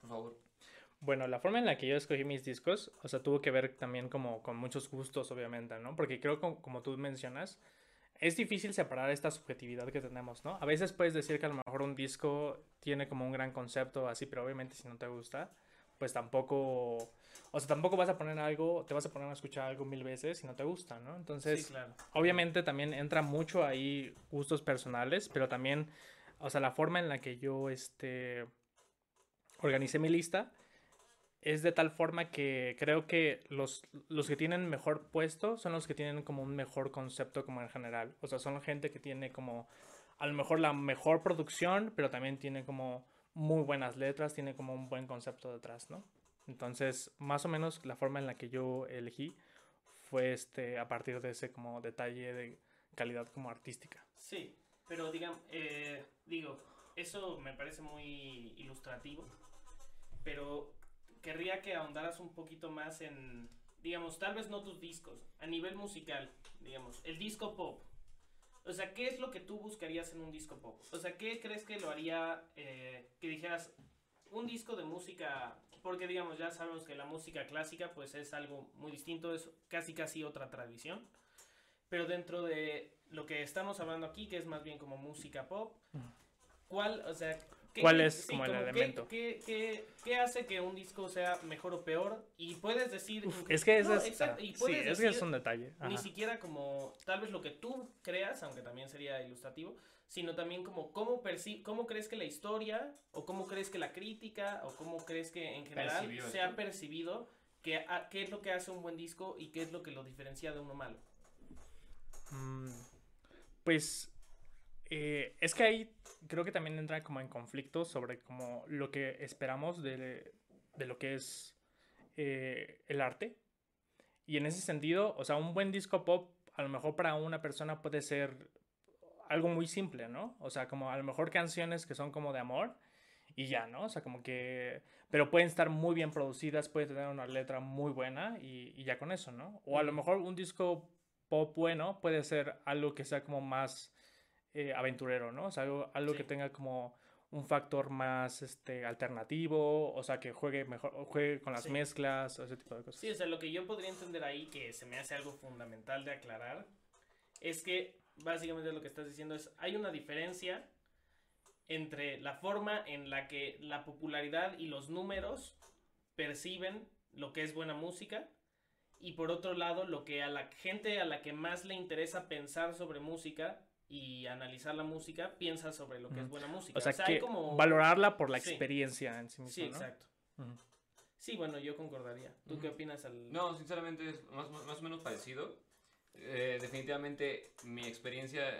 Por favor. Bueno, la forma en la que yo escogí mis discos, o sea, tuvo que ver también como con muchos gustos, obviamente, ¿no? Porque creo, como, como tú mencionas, es difícil separar esta subjetividad que tenemos, ¿no? A veces puedes decir que a lo mejor un disco tiene como un gran concepto así, pero obviamente si no te gusta, pues tampoco, o sea, tampoco vas a poner algo, te vas a poner a escuchar algo mil veces si no te gusta, ¿no? Entonces, sí, claro. obviamente también entra mucho ahí gustos personales, pero también, o sea, la forma en la que yo, este, organicé mi lista es de tal forma que creo que los, los que tienen mejor puesto son los que tienen como un mejor concepto como en general. O sea, son gente que tiene como a lo mejor la mejor producción, pero también tiene como muy buenas letras, tiene como un buen concepto detrás, ¿no? Entonces, más o menos la forma en la que yo elegí fue este a partir de ese como detalle de calidad como artística. Sí, pero digamos, eh, digo, eso me parece muy ilustrativo, pero querría que ahondaras un poquito más en, digamos, tal vez no tus discos, a nivel musical, digamos, el disco pop. O sea, ¿qué es lo que tú buscarías en un disco pop? O sea, ¿qué crees que lo haría eh, que dijeras un disco de música? Porque, digamos, ya sabemos que la música clásica, pues es algo muy distinto, es casi casi otra tradición. Pero dentro de lo que estamos hablando aquí, que es más bien como música pop, ¿cuál, o sea, ¿qué- ¿Cuál es sí, como el qué- elemento? ¿qué, qué, qué hace que un disco sea mejor o peor? Y puedes decir... Uf, es que No, ese es, exacto, y ah, sí, es que es decir un detalle. ni siquiera como tal vez lo que tú creas, aunque también sería ilustrativo, sino también como cómo, perci cómo crees que la historia, o cómo crees que la crítica, o cómo crees que en general Percibió se ha percibido que, a- qué es lo que hace un buen disco y qué es lo que lo diferencia de uno malo. Mm, Pues eh, es que ahí creo que también entra como en conflicto sobre como lo que esperamos de, de lo que es eh, el arte. Y en ese sentido, o sea, un buen disco pop a lo mejor para una persona puede ser algo muy simple, ¿no? O sea, como a lo mejor canciones que son como de amor y ya, ¿no? O sea, como que... Pero pueden estar muy bien producidas, puede tener una letra muy buena y, y ya con eso, ¿no? O a lo Ujú. mejor un disco pop bueno puede ser algo que sea como más eh, aventurero, ¿no? O sea, algo, algo que Sí. tenga como un factor más este, alternativo, o sea, que juegue mejor, juegue con las Sí. mezclas, ese tipo de cosas. Sí, o sea, lo que yo podría entender ahí, que se me hace algo fundamental de aclarar, es que básicamente lo que estás diciendo es, hay una diferencia entre la forma en la que la popularidad y los números perciben lo que es buena música y por otro lado lo que a la gente a la que más le interesa pensar sobre música y analizar la música piensa sobre lo que es Ujú. buena música. O sea, hay que como... valorarla por la Sí. experiencia en sí misma, Sí, ¿no? exacto. Ujú. Sí, bueno, yo concordaría. ¿Tú qué Ujú. opinas al...? No, sinceramente es más, más o menos parecido. Eh, definitivamente mi experiencia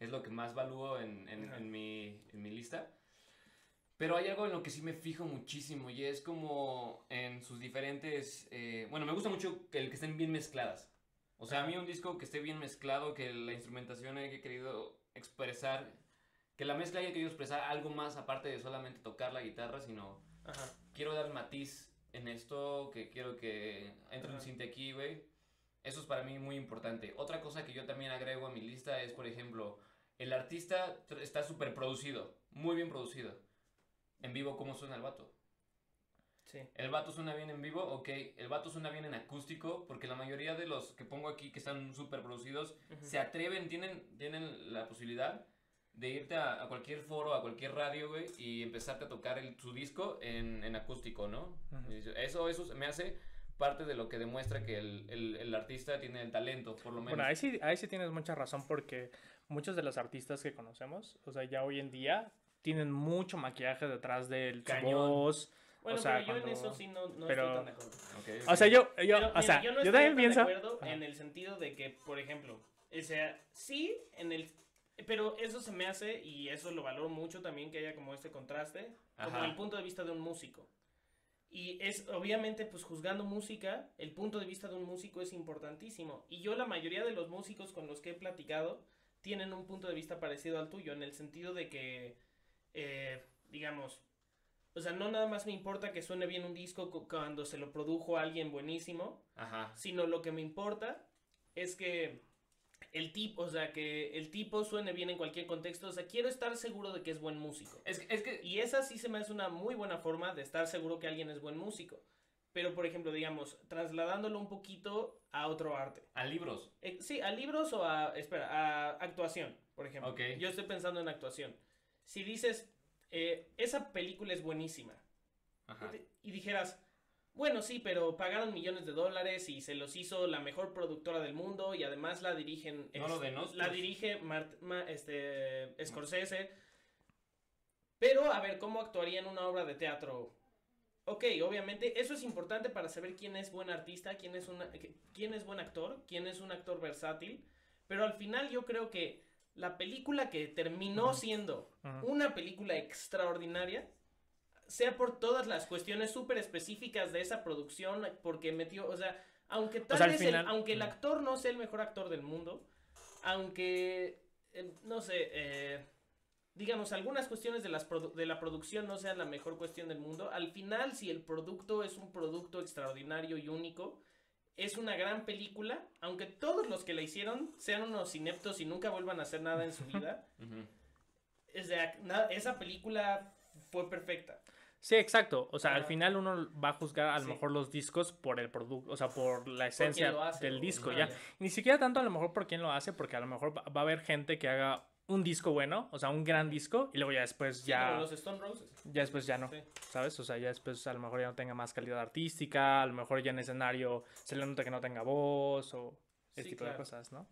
es lo que más valúo en, en- en mi, en mi lista. Pero hay algo en lo que sí me fijo muchísimo y es como en sus diferentes... eh, bueno, me gusta mucho el que estén bien mezcladas. O sea, a mí un disco que esté bien mezclado, que la instrumentación haya querido expresar, que la mezcla haya querido expresar algo más aparte de solamente tocar la guitarra, sino Ajá. quiero dar matiz en esto, que quiero que entre un Ajá. cinte aquí, güey. Eso es para mí muy importante. Otra cosa que yo también agrego a mi lista es, por ejemplo, el artista está súper producido, muy bien producido. En vivo, ¿cómo suena el vato? Sí. El vato suena bien en vivo, ok. El vato suena bien en acústico, porque la mayoría de los que pongo aquí que están súper producidos Ujú. se atreven, tienen, tienen la posibilidad de irte a, a cualquier foro, a cualquier radio, güey, y empezarte a tocar el, su disco en, en acústico, ¿no? Y dice, Eso, eso me hace parte de lo que demuestra que el, el- el artista tiene el talento, por lo menos. Bueno, ahí sí, ahí sí tienes mucha razón porque muchos de los artistas que conocemos, o sea, ya hoy en día tienen mucho maquillaje detrás del voz. Bueno, o sea, pero yo en eso sí no, no pero- estoy tan de acuerdo. Ok, O sea, yo, yo, Pero, o mira, sea, yo yo, no estoy también tan pienso. de acuerdo Ajá. en el sentido de que, por ejemplo, o sea, sí, en el... Pero eso se me hace, y eso lo valoro mucho también, que haya como este contraste, como Ajá. el punto de vista de un músico. Y es, obviamente, pues juzgando música, el punto de vista de un músico es importantísimo. Y yo la mayoría de los músicos con los que he platicado tienen un punto de vista parecido al tuyo, en el sentido de que, eh, digamos, o sea, no nada más me importa que suene bien un disco cu- cuando se lo produjo alguien buenísimo, Ajá. sino lo que me importa es que el tipo, o sea, que el tipo suene bien en cualquier contexto, o sea, quiero estar seguro de que es buen músico. Es, que- es que... Y esa sí se me hace una muy buena forma de estar seguro que alguien es buen músico. Pero, por ejemplo, digamos, trasladándolo un poquito a otro arte. A libros. Eh, sí, a libros o a, espera, a actuación, por ejemplo. Ok. Yo estoy pensando en actuación. Si dices, eh, esa película es buenísima, Ajá. y dijeras, bueno, sí, pero pagaron millones de dólares y se los hizo la mejor productora del mundo y además la dirigen. No lo este, denostes. La dirige Mart- Ma- este, Scorsese. Pero, a ver, ¿cómo actuaría en una obra de teatro? Ok, obviamente, eso es importante para saber quién es buen artista, quién es, una, quién es buen actor, quién es un actor versátil. Pero al final yo creo que la película que terminó siendo una película extraordinaria sea por todas las cuestiones súper específicas de esa producción, porque metió, o sea, aunque tal sea, vez, el- aunque el actor no sea el mejor actor del mundo, aunque, eh, no sé, eh, digamos, algunas cuestiones de, las de la producción no sean la mejor cuestión del mundo, al final, si el producto es un producto extraordinario y único, es una gran película, aunque todos los que la hicieron sean unos ineptos y nunca vuelvan a hacer nada en su vida, Ujú. es de ac- na- esa película fue perfecta. Sí, exacto. O sea, al final uno va a juzgar a lo Sí. mejor los discos por el producto, o sea, por la esencia hace, del disco, ya. Ni siquiera tanto a lo mejor por quién lo hace, porque a lo mejor va a haber gente que haga un disco bueno, o sea, un gran disco, y luego ya después Sí, ya, como los Stone Roses. ya después ya no, Sí. ¿sabes? O sea, ya después a lo mejor ya no tenga más calidad artística, a lo mejor ya en escenario se le nota que no tenga voz, o ese Sí, tipo de cosas, ¿no?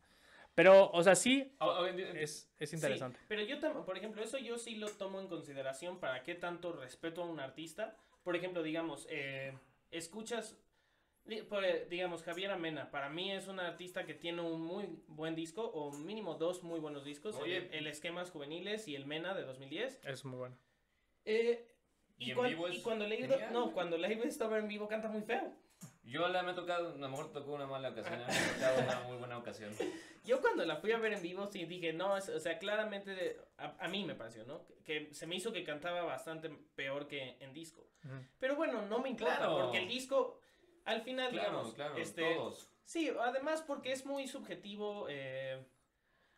Pero, o sea, sí, Ah, ah, es, es interesante. pero yo, tam- por ejemplo, eso yo sí lo tomo en consideración para qué tanto respeto a un artista. Por ejemplo, digamos, eh, escuchas, digamos, Javier Amena, para mí es un artista que tiene un muy buen disco, o mínimo dos muy buenos discos, Oye. el, el Esquemas Juveniles y el Mena de 2010. Es muy bueno. Eh, ¿Y y, en cuan- vivo es y cuando le he ido, genial, no, cuando le he visto en vivo canta muy feo. Yo la me ha tocado, a lo mejor tocó una mala ocasión, me ha tocado una muy buena ocasión. Yo cuando la fui a ver en vivo sí dije, no, es- o sea, claramente a, a mí me pareció, ¿no? Que se me hizo que cantaba bastante peor que en disco. Ujú. Pero bueno, no me importa, Claro. porque el disco, al final, Claro, digamos, claro, este, todos. sí, además porque es muy subjetivo, eh,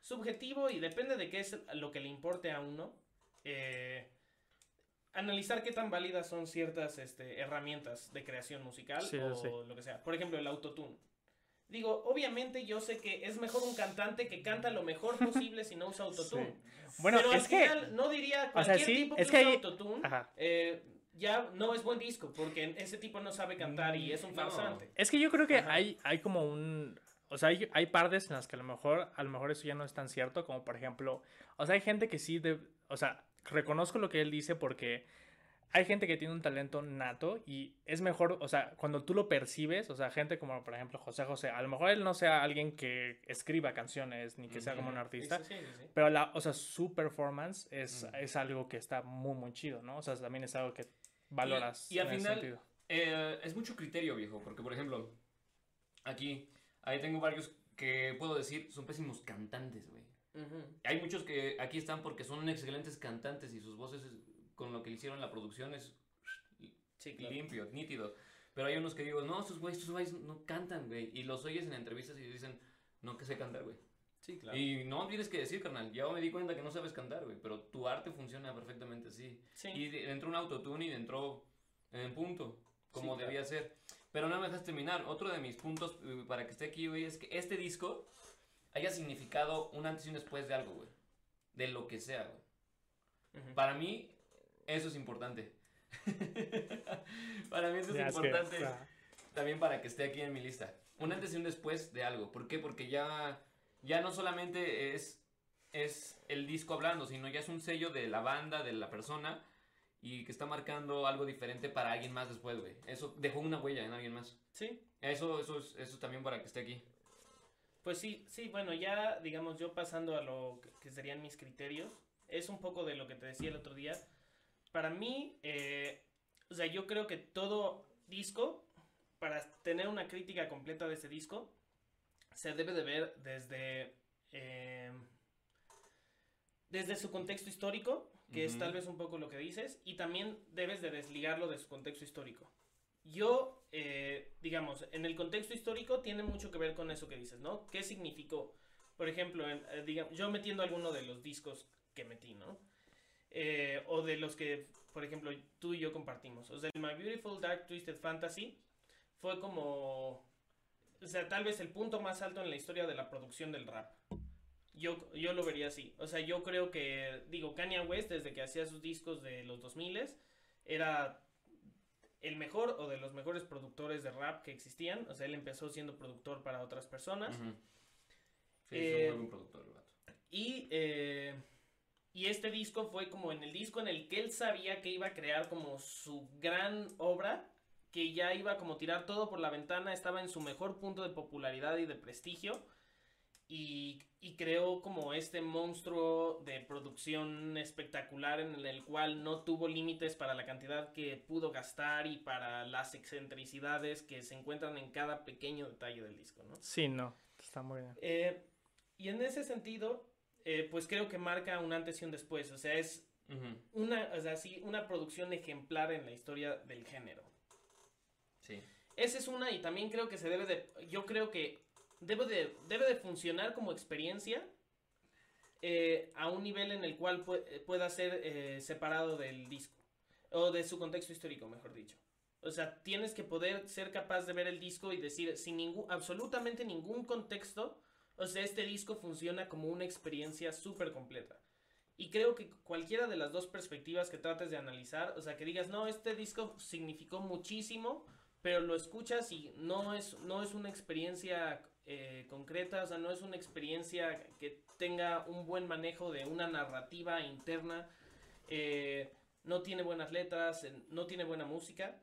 subjetivo y depende de qué es lo que le importe a uno. eh, analizar qué tan válidas son ciertas este, herramientas de creación musical Sí, o sí. lo que sea. Por ejemplo, el autotune. Digo, obviamente yo sé que es mejor un cantante que canta lo mejor posible si no usa autotune. Bueno, Pero es al que... final no diría o sea, cualquier sí, tipo que es que usa hay- autotune Ajá. eh, ya no es buen disco porque ese tipo no sabe cantar y es un No. farsante. Es que yo creo que Ajá. hay, hay como un... O sea, hay, hay partes en las que a lo mejor, a lo mejor eso ya no es tan cierto, como por ejemplo, o sea, hay gente que sí, de, o sea, reconozco lo que él dice porque hay gente que tiene un talento nato y es mejor, o sea, cuando tú lo percibes, o sea, gente como por ejemplo José José, a lo mejor él no sea alguien que escriba canciones ni que sea como un artista, Sí, sí, sí, sí. pero la, o sea, su performance es, es algo que está muy, muy chido, ¿no? O sea, también es algo que valoras. y al en ese final-. Eh, es mucho criterio, viejo, porque por ejemplo, aquí, ahí tengo varios que puedo decir son pésimos cantantes, güey. Ujú. Hay muchos que aquí están porque son excelentes cantantes y sus voces con lo que hicieron la producción es Sí, claro. limpio, nítido. Pero hay unos que digo, no, estos güeyes, estos güeyes no cantan, güey. Y los oyes en entrevistas y dicen, no, que sé cantar, güey. Sí, claro. Y no tienes que decir, carnal. Ya me di cuenta que no sabes cantar, güey. Pero tu arte funciona perfectamente así. Sí. Y de- entró un autotune y entró en punto, como Sí, claro. debía ser. Pero no me dejas terminar. Otro de mis puntos eh, para que esté aquí, güey, es que este disco haya significado un antes y un después de algo, güey. De lo que sea, güey. Ujú. Para mí, eso es importante. para mí eso es Ya, es que, importante. También para que esté aquí en mi lista. Un antes y un después de algo. ¿Por qué? Porque ya, ya no solamente es, es el disco hablando, sino ya es un sello de la banda, de la persona, y que está marcando algo diferente para alguien más después, güey. Eso dejó una huella en alguien más. Sí. Eso, eso, es, eso también para que esté aquí. Pues sí, sí, bueno, ya digamos yo pasando a lo que- serían mis criterios, es un poco de lo que te decía el otro día. Para mí, eh, o sea, yo creo que todo disco, para tener una crítica completa de ese disco, se debe de ver desde, eh, desde su contexto histórico, que es tal vez un poco lo que dices, y también debes de desligarlo de su contexto histórico. Yo, eh, digamos, en el contexto histórico tiene mucho que ver con eso que dices, ¿no? ¿Qué significó? Por ejemplo, en, eh, digamos, yo metiendo alguno de los discos que metí, ¿no? Eh, o de los que, por ejemplo, tú y yo compartimos. O sea, My Beautiful Dark Twisted Fantasy fue como, o sea, tal vez el punto más alto en la historia de la producción del rap. Yo, yo lo vería así. O sea, yo creo que, digo, Kanye West, desde que hacía sus discos de los 2000 era el mejor o de los mejores productores de rap que existían. O sea, él empezó siendo productor para otras personas. Sí, Eh, es un buen productor, el vato. Y, eh, y este disco fue como en el disco en el que él sabía que iba a crear como su gran obra, que ya iba como tirar todo por la ventana, estaba en su mejor punto de popularidad y de prestigio. y, y creó como este monstruo de producción espectacular en el cual no tuvo límites para la cantidad que pudo gastar y para las excentricidades que se encuentran en cada pequeño detalle del disco, ¿no? Sí, no, está muy bien. Eh, y en ese sentido, eh, pues creo que marca un antes y un después, o sea, es una, o sea, sí, una producción ejemplar en la historia del género. Sí. Esa es una y también creo que se debe de, yo creo que debe de, debe de funcionar como experiencia eh, a un nivel en el cual pue- pueda ser eh, separado del disco o de su contexto histórico, mejor dicho. O sea, tienes que poder ser capaz de ver el disco y decir sin ningún, absolutamente ningún contexto, o sea, este disco funciona como una experiencia súper completa. Y creo que cualquiera de las dos perspectivas que trates de analizar, o sea, que digas, no, este disco significó muchísimo, pero lo escuchas y no es, no es una experiencia eh, concreta, o sea, no es una experiencia que tenga un buen manejo de una narrativa interna, eh, no tiene buenas letras, eh, no tiene buena música.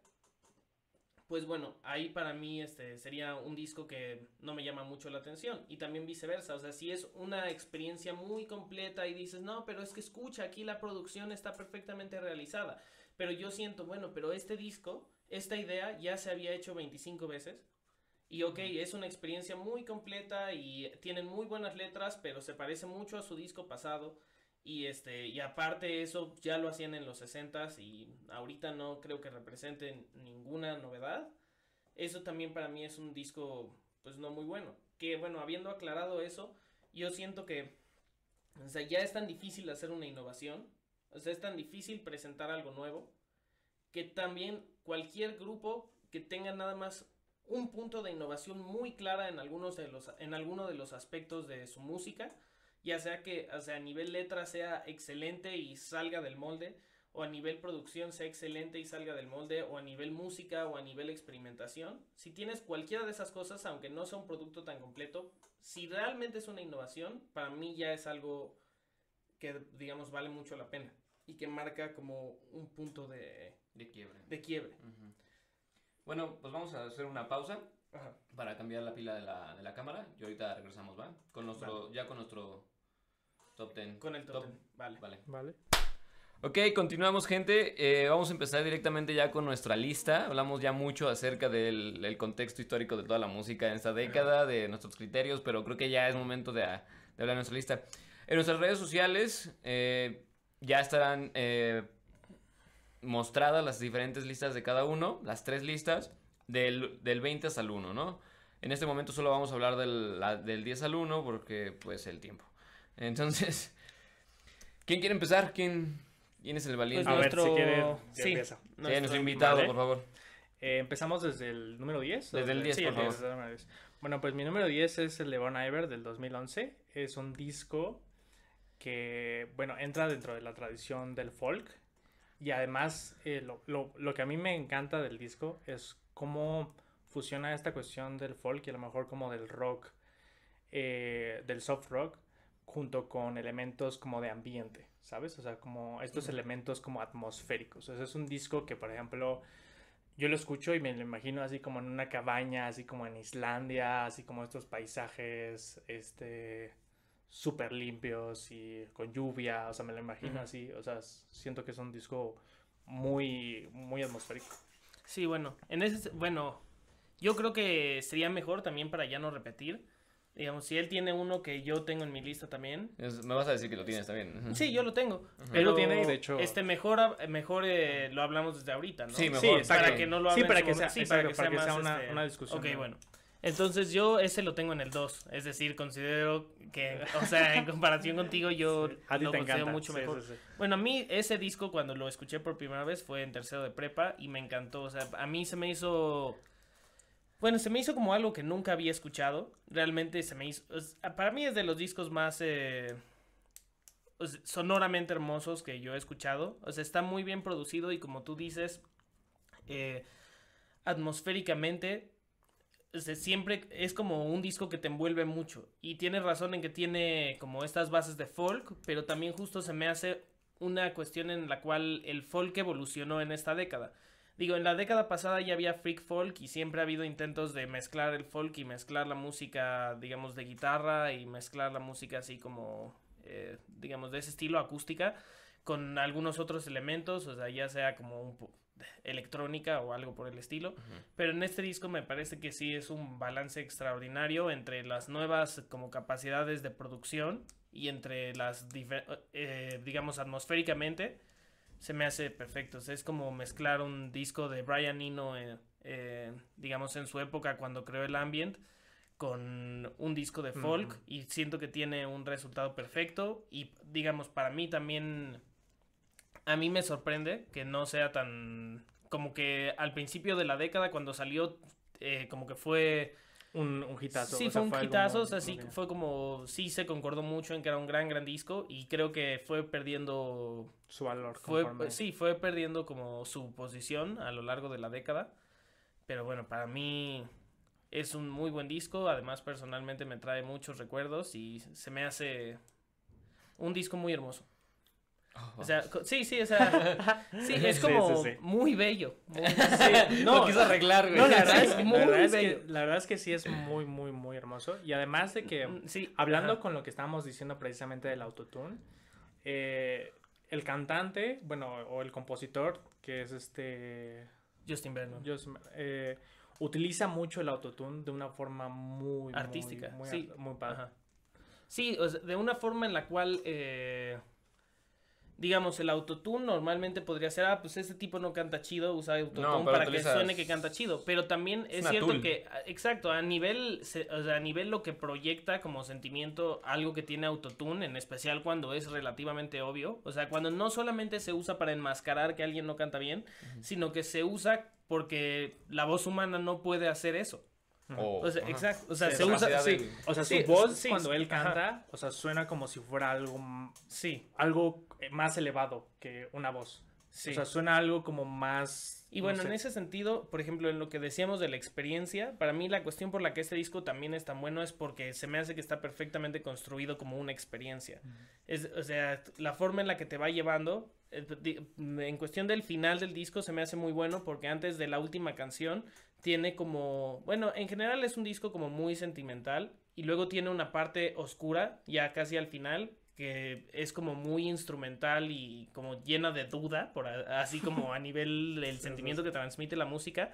Pues bueno, ahí para mí este sería un disco que no me llama mucho la atención y también viceversa, o sea, si es una experiencia muy completa y dices, "No, pero es que escucha, aquí la producción está perfectamente realizada." Pero yo siento, bueno, pero este disco, esta idea ya se había hecho 25 veces. Y ok, es una experiencia muy completa y tienen muy buenas letras, pero se parece mucho a su disco pasado. Y este, y aparte eso ya lo hacían en los 60s y ahorita no creo que representen ninguna novedad. Eso también para mí es un disco pues no muy bueno. Que bueno, habiendo aclarado eso, yo siento que o sea, ya es tan difícil hacer una innovación, o sea, es tan difícil presentar algo nuevo, que también cualquier grupo que tenga nada más un punto de innovación muy clara en algunos de los en alguno de los aspectos de su música, ya sea que o sea, a nivel letra sea excelente y salga del molde, o a nivel producción sea excelente y salga del molde, o a nivel música o a nivel experimentación. Si tienes cualquiera de esas cosas, aunque no sea un producto tan completo, si realmente es una innovación, para mí ya es algo que, digamos, vale mucho la pena y que marca como un punto de, De quiebre. de quiebre. Bueno, pues vamos a hacer una pausa Ajá. para cambiar la pila de la, de la cámara y ahorita regresamos, ¿va? Con nuestro, ya con nuestro top 10. Con el top, ten. Vale. Vale. ¿Vale? Ok, continuamos gente. Eh, vamos a empezar directamente ya con nuestra lista. Hablamos ya mucho acerca del, del contexto histórico de toda la música en esta década, de nuestros criterios, pero creo que ya es momento de, de hablar de nuestra lista. En nuestras redes sociales eh, ya estarán eh, mostradas las diferentes listas de cada uno, las tres listas, del, del 20 hasta el 1, ¿no? En este momento solo vamos a hablar del, la- del 10 al 1 porque pues el tiempo. Entonces, ¿quién quiere empezar? ¿Quién, quién es el valiente? A ver, nuestro... si quiere, sí, empieza. Sí, nuestro nuestro- invitado, vale. por favor. Eh, Empezamos desde el número 10. Desde el ¿O 10, sí, por favor. 10, desde el número 10. Bueno, pues mi número 10 es el de Bon Iver del 2011. Es un disco que, bueno, entra dentro de la tradición del folk. Y además, eh, lo, lo- lo que a mí me encanta del disco es cómo fusiona esta cuestión del folk y a lo mejor como del rock, eh, del soft rock, junto con elementos como de ambiente, ¿sabes? O sea, como estos elementos como atmosféricos. O sea, es un disco que, por ejemplo, yo lo escucho y me lo imagino así como en una cabaña, así como en Islandia, así como estos paisajes, este, súper limpios y con lluvia, o sea, me lo imagino así, o sea, siento que es un disco muy, muy atmosférico. Sí, bueno, en ese, bueno, yo creo que sería mejor también para ya no repetir. Digamos, si él tiene uno que yo tengo en mi lista también. Es- me vas a decir que lo tienes también. Sí, yo lo tengo. Él lo tiene y de hecho... Este mejor, mejor eh, lo hablamos desde ahorita, ¿no? Sí, mejor. Sí. Para que no lo Sí, para que sea- Sí, para que para sea que más, sea una- este, una discusión, Ok, ¿no? bueno. Entonces yo ese lo tengo en el 2. Es decir, considero que, o sea, en comparación contigo, yo A ti lo te considero encanta. mucho sí, mejor. sí. Bueno, a mí ese disco cuando lo escuché por primera vez fue en tercero de prepa y me encantó. O sea, a mí se me hizo... Bueno, se me hizo como algo que nunca había escuchado. Realmente se me hizo... para mí es de los discos más... eh, sonoramente hermosos que yo he escuchado. O sea, está muy bien producido y como tú dices, eh, atmosféricamente, siempre es como un disco que te envuelve mucho. Y tienes razón en que tiene como estas bases de folk, pero también justo se me hace una cuestión en la cual el folk evolucionó en esta década. Digo, en la década pasada ya había freak folk y siempre ha habido intentos de mezclar el folk y mezclar la música, digamos, de guitarra y mezclar la música así como, eh, digamos, de ese estilo acústica con algunos otros elementos, o sea, ya sea como un electrónica o algo por el estilo. Pero en este disco me parece que sí es un balance extraordinario entre las nuevas como capacidades de producción y entre las, eh, digamos, atmosféricamente se me hace perfecto. es como mezclar un disco de Brian Eno, eh, eh, digamos, en su época cuando creó el ambient, con un disco de folk y siento que tiene un resultado perfecto y, digamos, para mí también, a mí me sorprende que no sea tan, como que al principio de la década cuando salió, eh, como que fue un, un hitazo. Sí, fue un hitazo, o sea, sí, fue como, sí se concordó mucho en que era un gran, gran disco y creo que fue perdiendo... Su valor. Fue, sí, fue perdiendo como su posición a lo largo de la década, pero bueno, para mí es un muy buen disco, además personalmente me trae muchos recuerdos y se me hace un disco muy hermoso. O sea, sí, sí, o sea, sí, es como muy bello. no, lo quiso arreglar, güey. No, la verdad, es muy bello. la verdad es que sí es muy, muy, muy hermoso. Y además de que, mm, sí, hablando con lo que estábamos diciendo precisamente del autotune, eh, el cantante, bueno, o el compositor, que es este... Justin Vernon. Eh, utiliza mucho el autotune de una forma muy... Artística, muy, sí. Muy padre. Sí, o sea, de una forma en la cual... Eh digamos, el autotune normalmente podría ser, ah, pues ese tipo no canta chido, usa autotune para que suene que canta chido. Pero también es, cierto que, ah, exacto, a nivel, o sea, a nivel lo que proyecta como sentimiento algo que tiene autotune, en especial cuando es relativamente obvio, o sea, cuando no solamente se usa para enmascarar que alguien no canta bien, sino que se usa porque la voz humana no puede hacer eso. O, sea, exacto. O sea, se usa. Sí. O sea, su voz cuando él canta, o sea, suena como si fuera algo. Sí. Algo más elevado que una voz. Sí. O sea, suena algo como más. Y bueno, en ese sentido, por ejemplo, en lo que decíamos de la experiencia, para mí la cuestión por la que este disco también es tan bueno es porque se me hace que está perfectamente construido como una experiencia. es, o sea, la forma en la que te va llevando, eh, en cuestión del final del disco, se me hace muy bueno porque antes de la última canción tiene como, bueno, en general es un disco como muy sentimental y luego tiene una parte oscura ya casi al final que es como muy instrumental y como llena de duda, por así como a nivel del sentimiento que transmite la música.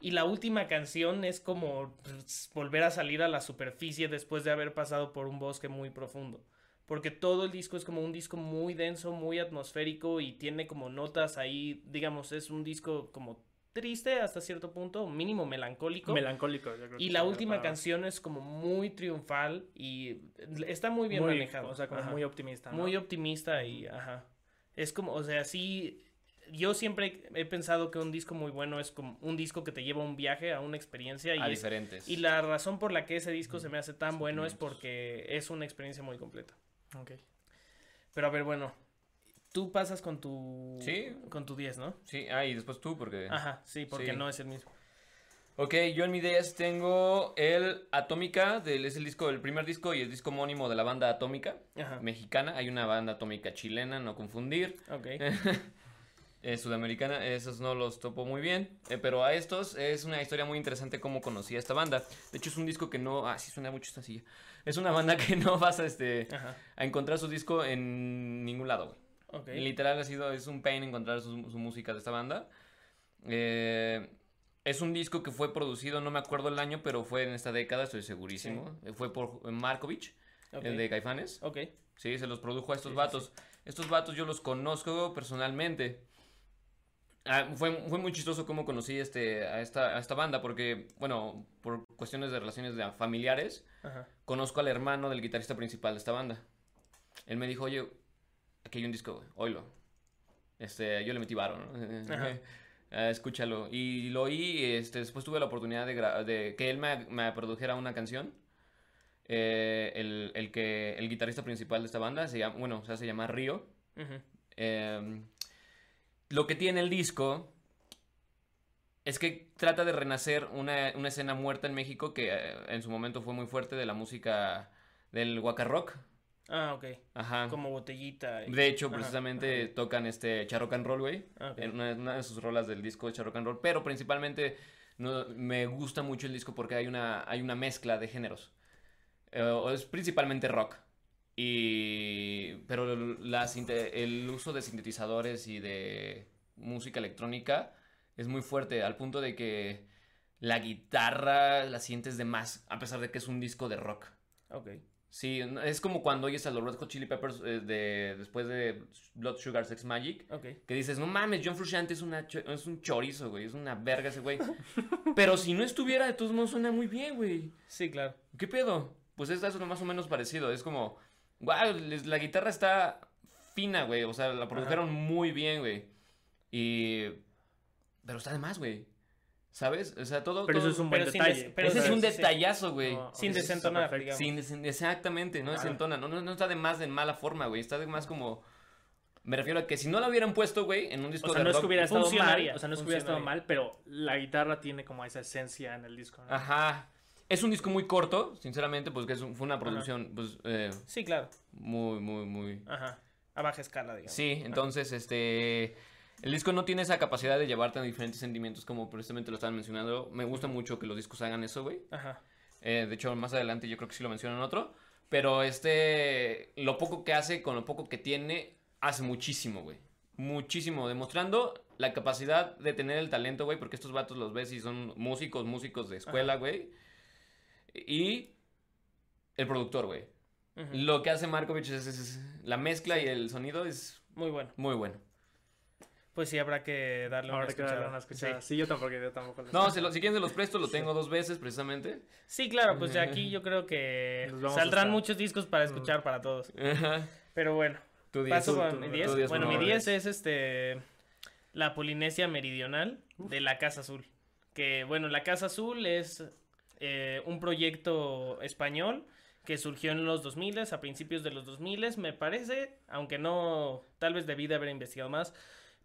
Y la última canción es como pues, volver a salir a la superficie después de haber pasado por un bosque muy profundo. Porque todo el disco es como un disco muy denso, muy atmosférico y tiene como notas ahí, digamos, es un disco como triste hasta cierto punto, mínimo melancólico. Melancólico, yo creo Y la última canción es como muy triunfal y está muy bien manejado. O sea, como muy optimista. Muy optimista y, ajá. Es como, o sea, sí, yo siempre he pensado que un disco muy bueno es como un disco que te lleva a un viaje, a una experiencia. Y a diferentes. Y la razón por la que ese disco se me hace tan bueno es porque es una experiencia muy completa. Ok. Pero a ver, bueno, tú pasas con tu. Sí. Con tu 10, ¿no? Sí, ah, y después tú, porque. Ajá, sí, porque no es el mismo. Ok, yo en mi 10 tengo el Atómica, del, es el disco, el primer disco y el disco homónimo de la banda Atómica, mexicana. Hay una banda atómica chilena, no confundir. Ok. sudamericana, esos no los topo muy bien, eh, pero a estos es una historia muy interesante cómo conocí a esta banda. De hecho es un disco que no, ah, sí suena mucho esta silla. Es una banda que no vas a, este, a encontrar su disco en ningún lado, güey. Literal ha sido, es un pain encontrar su, música de esta banda. Eh, es un disco que fue producido, no me acuerdo el año, pero fue en esta década, estoy segurísimo. Eh, fue por Markovich, el de Caifanes. Ok. Sí, se los produjo a estos vatos. Estos vatos yo los conozco personalmente. Ah, fue, fue, muy chistoso cómo conocí este, a, esta, a esta banda, porque, bueno, por cuestiones de relaciones de familiares, conozco al hermano del guitarrista principal de esta banda. Él me dijo, oye, aquí hay un disco, oílo. Este, yo le metí varo, ¿no? Ah, escúchalo. Y lo oí, este, después tuve la oportunidad de, de que él me, me, produjera una canción. Eh, el, el, que, el guitarrista principal de esta banda se llama, bueno, o sea, se llama Río. Em, lo que tiene el disco es que trata de renacer una, una escena muerta en México que eh, en su momento fue muy fuerte de la música del Waka Rock Ah, ok. Ajá. Como botellita. y- De hecho, Ajá, precisamente tocan este Charrock and Roll, güey. Ah, ok. En una, una de sus rolas del disco de Charrock and Roll. Pero principalmente no, me gusta mucho el disco porque hay una, hay una mezcla de géneros. Eh, es principalmente rock. Y. Pero la el uso de sintetizadores y de música electrónica es muy fuerte. Al punto de que la guitarra la sientes de más. A pesar de que es un disco de rock. Ok. Sí, es como cuando oyes a los Red Hot Chili Peppers eh, de, después de Blood Sugar Sex Magic. Ok. Que dices, no mames, John Frusciante es, una cho- es un chorizo, güey. Es una verga ese güey. Pero si no estuviera, de todos modos suena muy bien, güey. Sí, claro. ¿Qué pedo? Pues es lo más o menos parecido. Es como, wow, les- la guitarra está fina, güey. O sea, la produjeron muy bien, güey. Y... Pero está de más, güey. ¿Sabes? O sea, todo... Pero eso es un buen Pero sin detalle. des- pero Ese es un detallazo, güey. No, Sin desentonar, digamos. Sin desen- exactamente, no desentona, no, no, no está de más de mala forma, güey, está de más como... Me refiero a que si no la hubieran puesto, güey, en un disco O sea, de no es rock... que hubiera estado mal, o sea, no es que hubiera estado mal, pero la guitarra tiene como esa esencia en el disco. ¿no? Ajá. Es un disco muy corto, sinceramente, pues que es un- fue una producción, pues, eh, Sí, claro. muy, muy, muy... Ajá. A baja escala, digamos. Sí, entonces, este... El disco no tiene esa capacidad de llevarte a diferentes sentimientos como precisamente lo estaban mencionando. Me gusta mucho que los discos hagan eso, güey. Ajá. Eh, de hecho, más adelante yo creo que sí lo mencionan otro. Pero este, lo poco que hace con lo poco que tiene, hace muchísimo, güey. Muchísimo, demostrando la capacidad de tener el talento, güey, porque estos vatos los ves y son músicos, músicos de escuela, güey. Y el productor, güey. Lo que hace Markovich es, es- es- la mezcla y el sonido es Muy bueno. muy bueno. Pues sí, habrá que darle una darle escuchada. una escuchada. Sí. Sí, yo tampoco, yo tampoco. lo No, se lo- si quieren se los presto, lo tengo dos veces precisamente. Sí, claro, pues de aquí yo creo que saldrán muchos discos para escuchar para todos. Ajá. Pero bueno, Tú diez. paso tú- mi tú 10. diez, Bueno, mi favor. 10 es este la Polinesia Meridional de la Casa Azul. Que bueno, la Casa Azul es eh, un proyecto español que surgió en los 2000, a principios de los 2000, me parece, aunque no, tal vez debí de haber investigado más,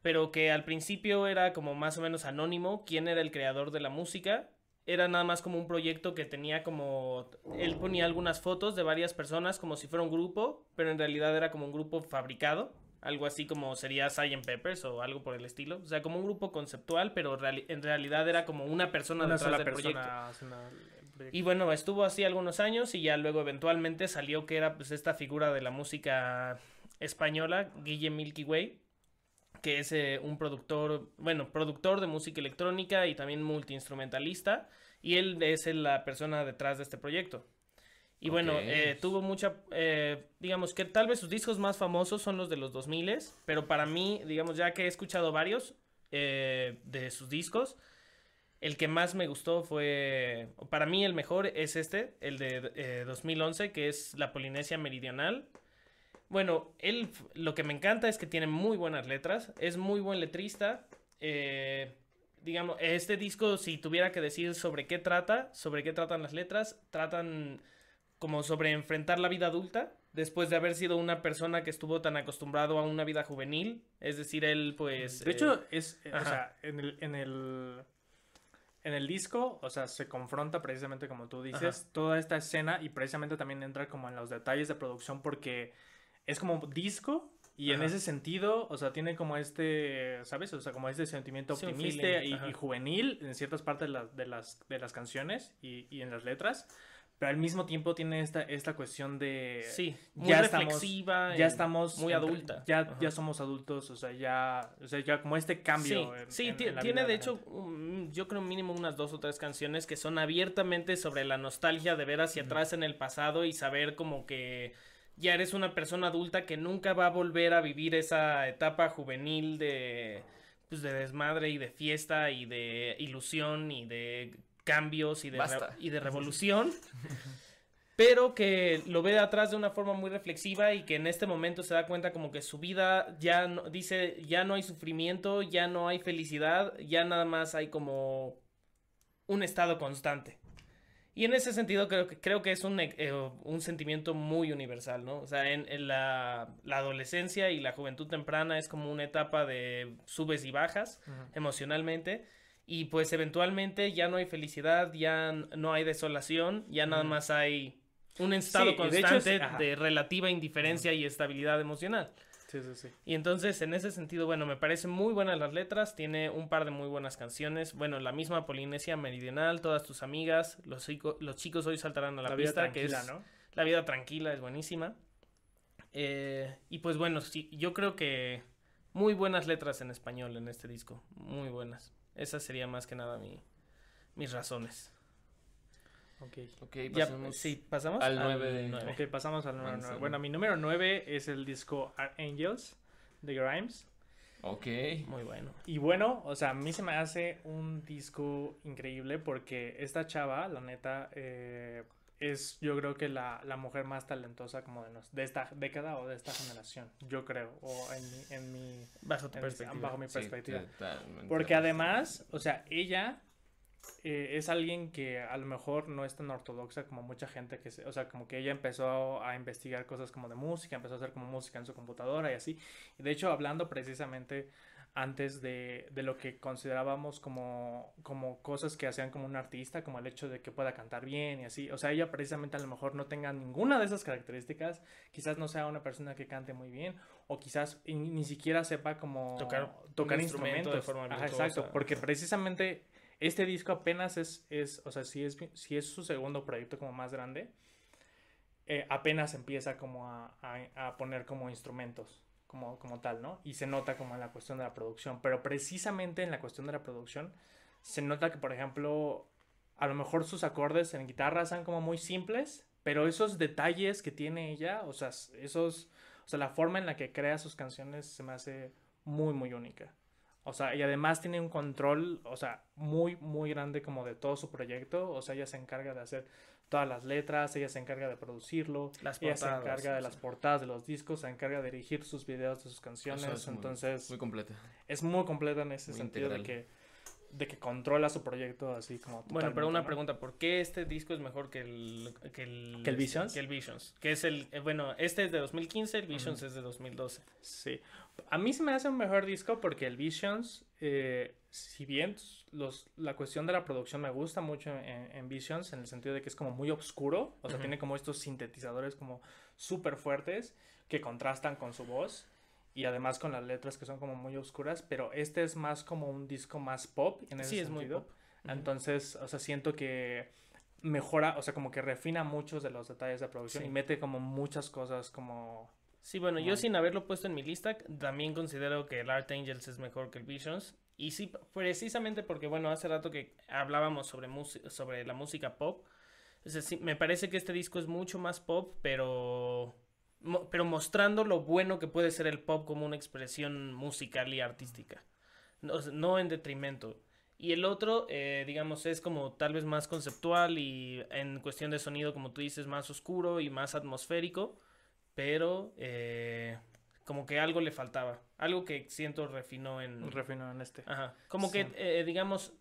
pero que al principio era como más o menos anónimo quién era el creador de la música. Era nada más como un proyecto que tenía como... Él ponía algunas fotos de varias personas como si fuera un grupo, pero en realidad era como un grupo fabricado. Algo así como sería Sgt. Peppers o algo por el estilo. O sea, como un grupo conceptual, pero reali- en realidad era como una persona Una detrás del persona el proyecto. Y bueno, estuvo así algunos años y ya luego eventualmente salió que era pues esta figura de la música española, Guille Milky Way, que es eh, un productor, bueno, productor de música electrónica y también multiinstrumentalista, y él es la persona detrás de este proyecto. Y bueno, eh, tuvo mucha, eh, digamos que tal vez sus discos más famosos son los de los 2000, pero para mí, digamos, ya que he escuchado varios de sus discos, el que más me gustó fue, para mí el mejor es este, el de eh, 2011, que es La Polinesia Meridional. Bueno, él, lo que me encanta es que tiene muy buenas letras, es muy buen letrista. eh, digamos, este disco, si tuviera que decir sobre qué trata, sobre qué tratan las letras, tratan como sobre enfrentar la vida adulta después de haber sido una persona que estuvo tan acostumbrado a una vida juvenil. Es decir, él pues... De eh, hecho, es, eh, o sea, en el, en el, en el disco, o sea, se confronta precisamente como tú dices, toda esta escena y precisamente también entra como en los detalles de producción porque es como disco y en Ajá. ese sentido, o sea, tiene como este, ¿sabes? O sea, como este sentimiento Sí, optimista y, y juvenil en ciertas partes de, las- de, las, de las canciones y, y en las letras. Pero al mismo tiempo tiene esta, esta cuestión de... sí, muy ya estamos- reflexiva. ya y estamos Muy adulta. ya Ajá. ya somos adultos o sea ya o sea ya como este cambio Sí, en- sí, en- en la tiene vida de la hecho, un- yo creo mínimo unas dos o tres canciones que son abiertamente sobre la nostalgia de ver hacia atrás en el pasado y saber como que ya eres una persona adulta que nunca va a volver a vivir esa etapa juvenil de, pues, de desmadre y de fiesta y de ilusión y de cambios y de, y de revolución. pero que lo ve de atrás de una forma muy reflexiva y que en este momento se da cuenta como que su vida ya no, dice, ya no hay sufrimiento, ya no hay felicidad, ya nada más hay como un estado constante. Y en ese sentido creo que, creo que es un, eh, un sentimiento muy universal, ¿no? O sea, en, en la, la adolescencia y la juventud temprana es como una etapa de subes y bajas emocionalmente. Y pues eventualmente ya no hay felicidad, ya no hay desolación, ya nada más hay un estado Sí, y de hecho es- constante de, relativa indiferencia y estabilidad emocional. Sí, sí, sí. Y entonces, en ese sentido, bueno, me parecen muy buenas las letras, tiene un par de muy buenas canciones. Bueno, la misma Polinesia Meridional, Todas tus amigas, Los, chico- los chicos hoy saltarán a la, La, vida pista, que es ¿no? La vida tranquila, es buenísima. Eh, y pues bueno, sí, yo creo que muy buenas letras en español en este disco, muy buenas. Esa sería más que nada mi, mis razones. Ok. Ok, Ya, sí, pasamos al nueve de- nueve. Ok, pasamos al número Manzana. 9. Bueno, mi número 9 es el disco Angels de Grimes. Ok. Muy bueno. Y bueno, o sea, a mí se me hace un disco increíble porque esta chava, la neta, eh, es yo creo que la, la mujer más talentosa como de, nos- de esta década o de esta generación, yo creo, o en mi, en mi, Bajo tu en mi- perspectiva. bajo mi Sí, perspectiva. totalmente. Porque además, o sea, ella eh, es alguien que a lo mejor no es tan ortodoxa como mucha gente que, se- o sea, como que ella empezó a investigar cosas como de música, empezó a hacer como música en su computadora y así. De hecho, hablando precisamente antes de, de lo que considerábamos como, como cosas que hacían como un artista, como el hecho de que pueda cantar bien y así. O sea, ella precisamente a lo mejor no tenga ninguna de esas características, quizás no sea una persona que cante muy bien, o quizás ni siquiera sepa como Tocar tocar instrumento instrumentos. de forma Ajá, exacto, porque precisamente este disco apenas es, es o sea, si es, si es su segundo proyecto como más grande, eh, apenas empieza como a, a- poner como instrumentos, como, como tal, ¿no? Y se nota como en la cuestión de la producción, pero precisamente en la cuestión de la producción, se nota que, por ejemplo, a lo mejor sus acordes en guitarra son como muy simples, pero esos detalles que tiene ella, o sea, esos, o sea, la forma en la que crea sus canciones se me hace muy, muy única. O sea, y además tiene un control, o sea, muy, muy grande como de todo su proyecto. O sea, ella se encarga de hacer todas las letras, ella se encarga de producirlo, Las ella se portadas, encarga de las portadas de los discos, se encarga de dirigir sus videos de sus canciones. Eso es muy- entonces, Muy completa. es muy completa en ese muy sentido de que, de que controla su proyecto así como Bueno, pero una ¿no? pregunta, ¿por qué este disco es mejor que el que el, ¿Que el Visions? Que el Visions, que es el eh, bueno, este es de 2015, el Visions es de 2012. Sí. A mí se me hace un mejor disco porque el Visions, eh, si bien los, la cuestión de la producción me gusta mucho en, en Visions, en el sentido de que es como muy oscuro, o sea, tiene como estos sintetizadores como súper fuertes que contrastan con su voz y además con las letras que son como muy oscuras, pero este es más como un disco más pop en ese Sí, es muy sentido. pop. Entonces, o sea, siento que mejora, o sea, como que refina muchos de los detalles de producción Sí. y mete como muchas cosas como... Sí, bueno, yo sin haberlo puesto en mi lista, también considero que el Art Angels es mejor que el Visions. Y sí, precisamente porque, bueno, hace rato que hablábamos sobre, sobre la música pop. Es decir, me parece que este disco es mucho más pop, pero, mo- pero mostrando lo bueno que puede ser el pop como una expresión musical y artística. No, no en detrimento. Y el otro, eh, digamos, es como tal vez más conceptual y en cuestión de sonido, como tú dices, más oscuro y más atmosférico pero eh, como que algo le faltaba, algo que siento refinó en... Refino en este. Ajá, como Sí. que eh, digamos,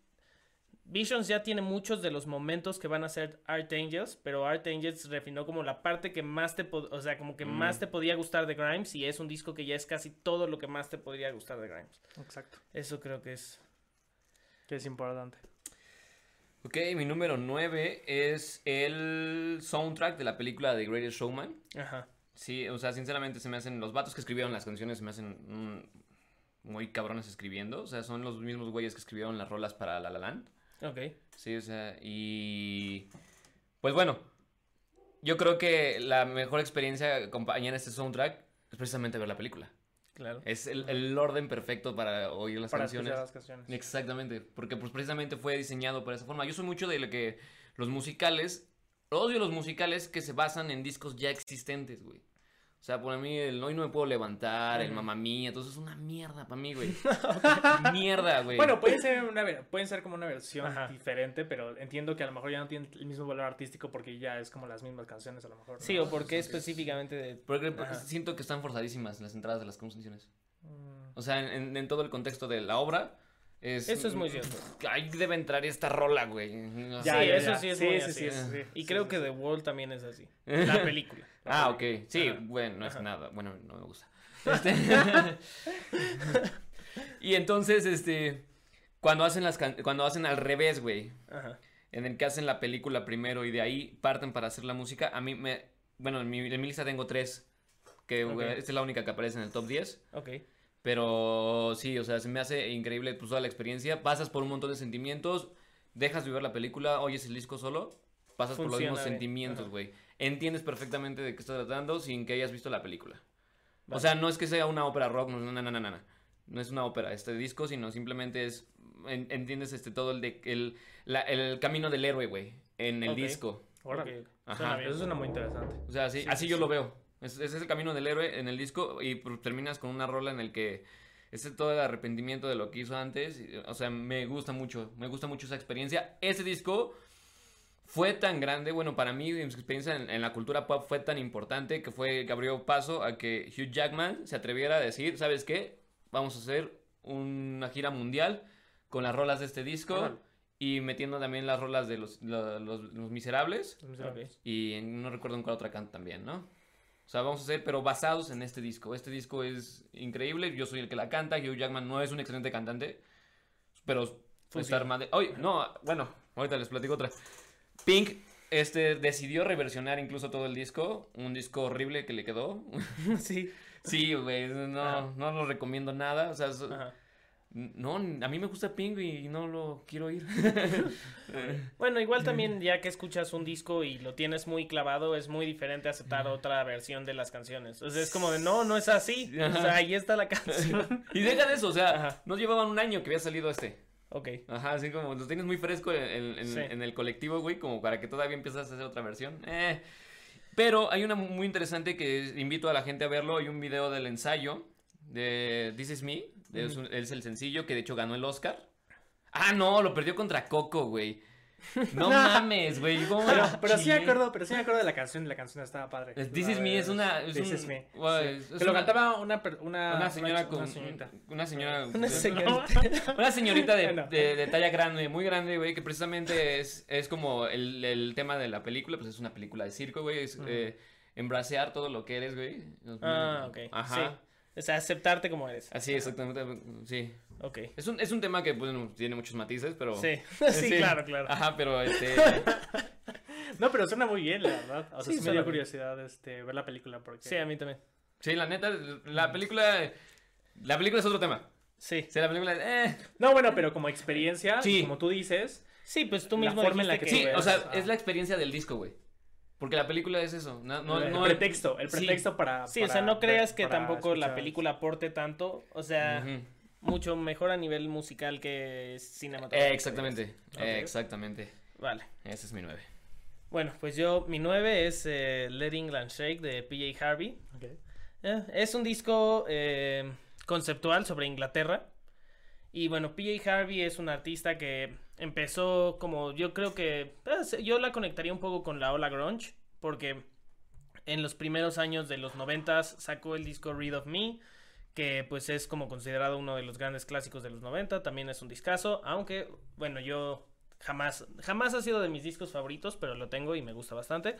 Visions ya tiene muchos de los momentos que van a ser Art Angels, pero Art Angels refinó como la parte que más te, o sea, como que Mm. más te podía gustar de Grimes y es un disco que ya es casi todo lo que más te podría gustar de Grimes. Exacto. Eso creo que es... Que es importante. Ok, mi número 9 es el soundtrack de la película The Greatest Showman. Ajá. Sí, o sea, sinceramente se me hacen. Los vatos que escribieron las canciones se me hacen mm, muy cabrones escribiendo. O sea, son los mismos güeyes que escribieron las rolas para La La Land. Ok. Sí, o sea, y. Pues bueno, yo creo que la mejor experiencia que acompaña en este soundtrack es precisamente ver la película. Claro. Es el, el orden perfecto para oír las Para canciones. las canciones. Exactamente, porque pues precisamente fue diseñado por esa forma. Yo soy mucho de lo que los musicales, odio los musicales que se basan en discos ya existentes, güey. O sea, por mí el Hoy no me puedo levantar, el mamá mía, entonces es una mierda para mí, güey. mierda, güey. Bueno, puede ser una, ver- pueden ser como una versión Ajá. diferente, pero entiendo que a lo mejor ya no tienen el mismo valor artístico porque ya es como las mismas canciones a lo mejor. ¿no? Sí, o porque específicamente de... porque, siento que están forzadísimas las entradas de las canciones. Mm, O sea, en, en- en todo el contexto de la obra. Es, Eso es muy cierto. Ahí debe entrar esta rola, güey. Ya, sí, eso sí es muy sí, así. sí, sí, sí. Y Sí, creo sí, que sí. The Wall también es así. La película. Ah, ok. Sí, Ajá. bueno, no es Ajá. nada. Bueno, no me gusta. Este, y entonces, este, cuando hacen las can- cuando hacen al revés, güey, Ajá. en el que hacen la película primero y de ahí parten para hacer la música, a mí me... Bueno, en mi, en mi lista tengo tres, que esta es la única que aparece en el top 10. Ok. Pero sí, o sea, se me hace increíble pues, toda la experiencia. Pasas por un montón de sentimientos, dejas de ver la película, oyes el disco solo, pasas por los mismos sentimientos, güey. Entiendes perfectamente de qué está tratando sin que hayas visto la película. O sea, no es que sea una ópera rock, no, no, no, no, no, no. No es una ópera este disco, sino simplemente es, en- entiendes este todo el, de, el, la- el camino del héroe, güey, en el disco. Órale. Ok, Ajá. suena bien. Eso suena muy interesante. O sea, así, Sí, así sí, yo sí. lo veo. Es- Ese es el camino del héroe en el disco y pues, terminas con una rola en el que es todo el arrepentimiento de lo que hizo antes. O sea, me gusta mucho, me gusta mucho esa experiencia. Ese disco fue tan grande, bueno, para mí, mi experiencia en, en la cultura pop fue tan importante que fue que abrió paso a que Hugh Jackman se atreviera a decir, ¿sabes qué? Vamos a hacer una gira mundial con las rolas de este disco y metiendo también las rolas de los, los- los- los miserables. Los Miserables. Y en- no recuerdo en cuál otra canta también, ¿no? O sea, vamos a hacer, pero basados en este disco. Este disco es increíble. Yo soy el que la canta. Hugh Jackman no es un excelente cantante. Pero Funciona. armado. Oye, no, bueno, ahorita les platico otra. Pink este, decidió reversionar incluso todo el disco. Un disco horrible que le quedó. sí. sí, güey. No, no lo recomiendo nada. O sea, Ajá. No, a mí me gusta Pink y no lo quiero oír. Bueno, igual también ya que escuchas un disco y lo tienes muy clavado, es muy diferente aceptar otra versión de las canciones. O sea, es como de, no, no es así. O sea, ahí está la canción. y deja de eso, o sea, Ajá. no llevaban un año que había salido este. Ok. Ajá, así como lo tienes muy fresco en, en- en- Sí. en el colectivo, güey, como para que todavía empiezas a hacer otra versión. Eh. Pero hay una muy interesante que invito a la gente a verlo. Hay un video del ensayo de This Is Me. Es, un- es el sencillo que de hecho ganó el Oscar. Ah, no, lo perdió contra Coco, güey. No mames, güey. ¿cómo Pero, pero sí me acuerdo, pero sí me acuerdo de la canción, la canción estaba padre. This Is Me es una. Es This un- Is Me. sí. es- lo una- cantaba una, una, Una señora una con. señorita. Una señora. Una señorita. Una señorita de, de- de talla grande, muy grande, güey, que precisamente es, es como el, el tema de la película, pues es una película de circo, güey, es eh, embracear todo lo que eres, güey. Ah, ok. Ajá. Sí. O sea, aceptarte como eres. Así, exactamente, sí. Ok. Es un, es un tema que, bueno, tiene muchos matices, pero... Sí. Sí, claro, claro. Ajá, pero este... No, pero suena muy bien, la verdad. O sea, Sí, sí, me dio curiosidad este, ver la película porque... Sí, a mí también. sí, la neta, la película... La película es otro tema. Sí. Sí, la película... Eh, No, bueno, pero como experiencia, Sí. como tú dices, Sí, pues tú La mismo forma en la que sí, o sea, Ah. es la experiencia del disco, güey. Porque la película es eso. No, no, el no- pretexto, el sí. pretexto para... Sí, o sea, no creas que para tampoco la película aporte tanto. O sea, mucho mejor a nivel musical que Eh, cinematográfico. exactamente, Ok. eh, exactamente. Vale. Ese es mi 9. Bueno, pues yo, mi 9 es eh, Let England Shake de PJ Harvey. Ok. Eh, es un disco eh, conceptual sobre Inglaterra. Y bueno, PJ Harvey es un artista que empezó como yo creo que pues, yo la conectaría un poco con la ola grunge porque en los primeros años de los noventas sacó el disco Read of Me que pues es como considerado uno de los grandes clásicos de los 90, también es un discazo, aunque bueno, yo jamás jamás ha sido de mis discos favoritos, pero lo tengo y me gusta bastante.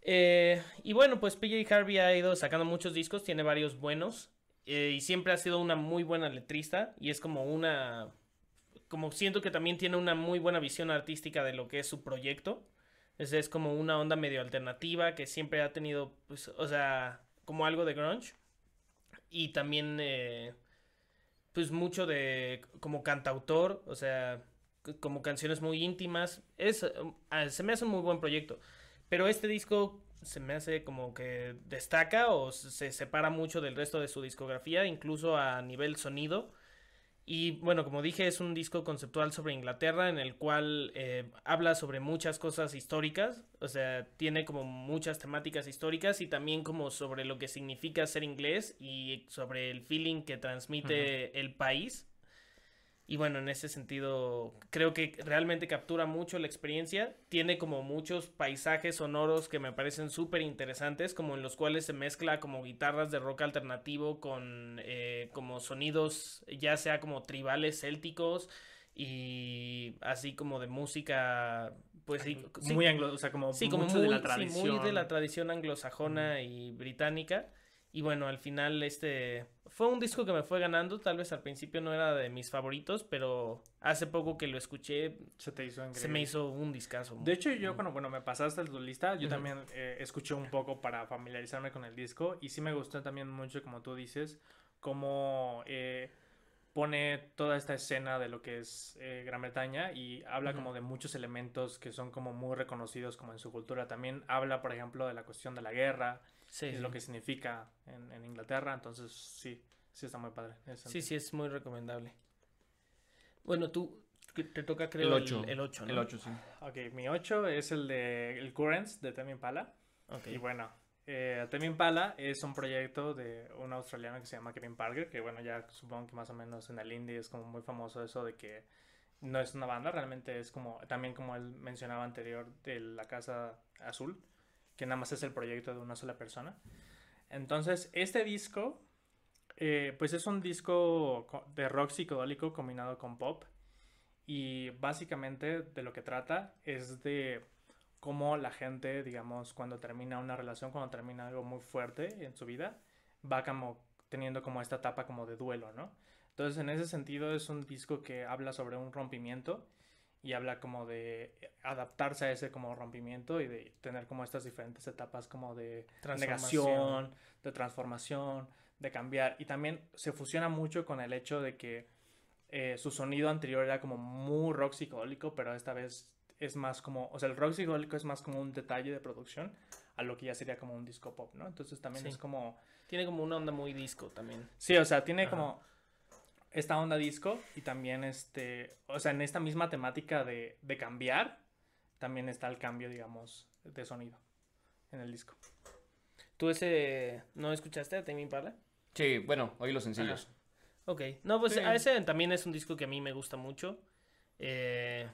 Eh, y bueno, pues PJ Harvey ha ido sacando muchos discos, tiene varios buenos. Eh, y siempre ha sido una muy buena letrista. Y es como una. Como siento que también tiene una muy buena visión artística de lo que es su proyecto. Es, es como una onda medio alternativa que siempre ha tenido, pues, o sea, como algo de grunge. Y también, eh, pues, mucho de como cantautor, o sea, como canciones muy íntimas. Es, eh, se me hace un muy buen proyecto. Pero este disco se me hace como que destaca o se se separa mucho del resto de su discografía, incluso a nivel sonido. Y bueno, como dije, es un disco conceptual sobre Inglaterra en el cual eh, habla sobre muchas cosas históricas, o sea, tiene como muchas temáticas históricas y también como sobre lo que significa ser inglés y sobre el feeling que transmite el país. Y bueno, en ese sentido, creo que realmente captura mucho la experiencia. Tiene como muchos paisajes sonoros que me parecen súper interesantes, como en los cuales se mezcla como guitarras de rock alternativo con eh, como sonidos, ya sea como tribales célticos y así como de música, pues sí, sí, Muy anglo, o sea, como Sí, como mucho muy, de la sí, tradición. muy de la tradición anglosajona y británica. Y bueno, al final este fue un disco que me fue ganando, tal vez al principio no era de mis favoritos, pero hace poco que lo escuché Se te hizo se me hizo un discazo. De hecho, yo cuando bueno, me pasaste tu lista, yo también eh, escuché un poco para familiarizarme con el disco y sí me gustó también mucho, como tú dices, cómo eh, pone toda esta escena de lo que es eh, Gran Bretaña y habla como de muchos elementos que son como muy reconocidos como en su cultura. También habla, por ejemplo, de la cuestión de la guerra sí, sí. lo que significa en, en Inglaterra. Entonces, sí, sí está muy padre. sí, sí, es muy recomendable. Bueno, tú te toca creo el 8. 8, el 8, ¿no? El 8, sí. Ok, mi 8 es el de el Currents de Tame Impala. Ok. Y bueno, eh, Impala es un proyecto de un australiano que se llama Kevin Parker, que bueno, ya supongo que más o menos en el indie es como muy famoso eso de que no es una banda, realmente es como, también como él mencionaba anterior, de la Casa Azul, que nada más es el proyecto de una sola persona. Entonces, este disco, eh, pues es un disco co- de rock psicodélico combinado con pop. Y básicamente de lo que trata es de cómo la gente, digamos, cuando termina una relación, cuando termina algo muy fuerte en su vida, va como teniendo como esta etapa como de duelo, ¿no? Entonces, en ese sentido, es un disco que habla sobre un rompimiento y habla como de adaptarse a ese como rompimiento y de tener como estas diferentes etapas como de negación, de transformación, de cambiar. Y también se fusiona mucho con el hecho de que eh, su sonido anterior era como muy rock psicodélico, pero esta vez es más como, o sea, el rock psicodélico es más como un detalle de producción a lo que ya sería como un disco pop, ¿no? Entonces también Sí. es como, Tiene como una onda muy disco también. sí, o sea, tiene Ajá. como esta onda disco y también este, o sea, en esta misma temática de, de cambiar, también está el cambio, digamos, de sonido en el disco. ¿Tú ese no escuchaste a Tame Impala? Sí, bueno, oí los sencillos. Ok, no, pues Sí. a ese también es un disco que a mí me gusta mucho. Eh,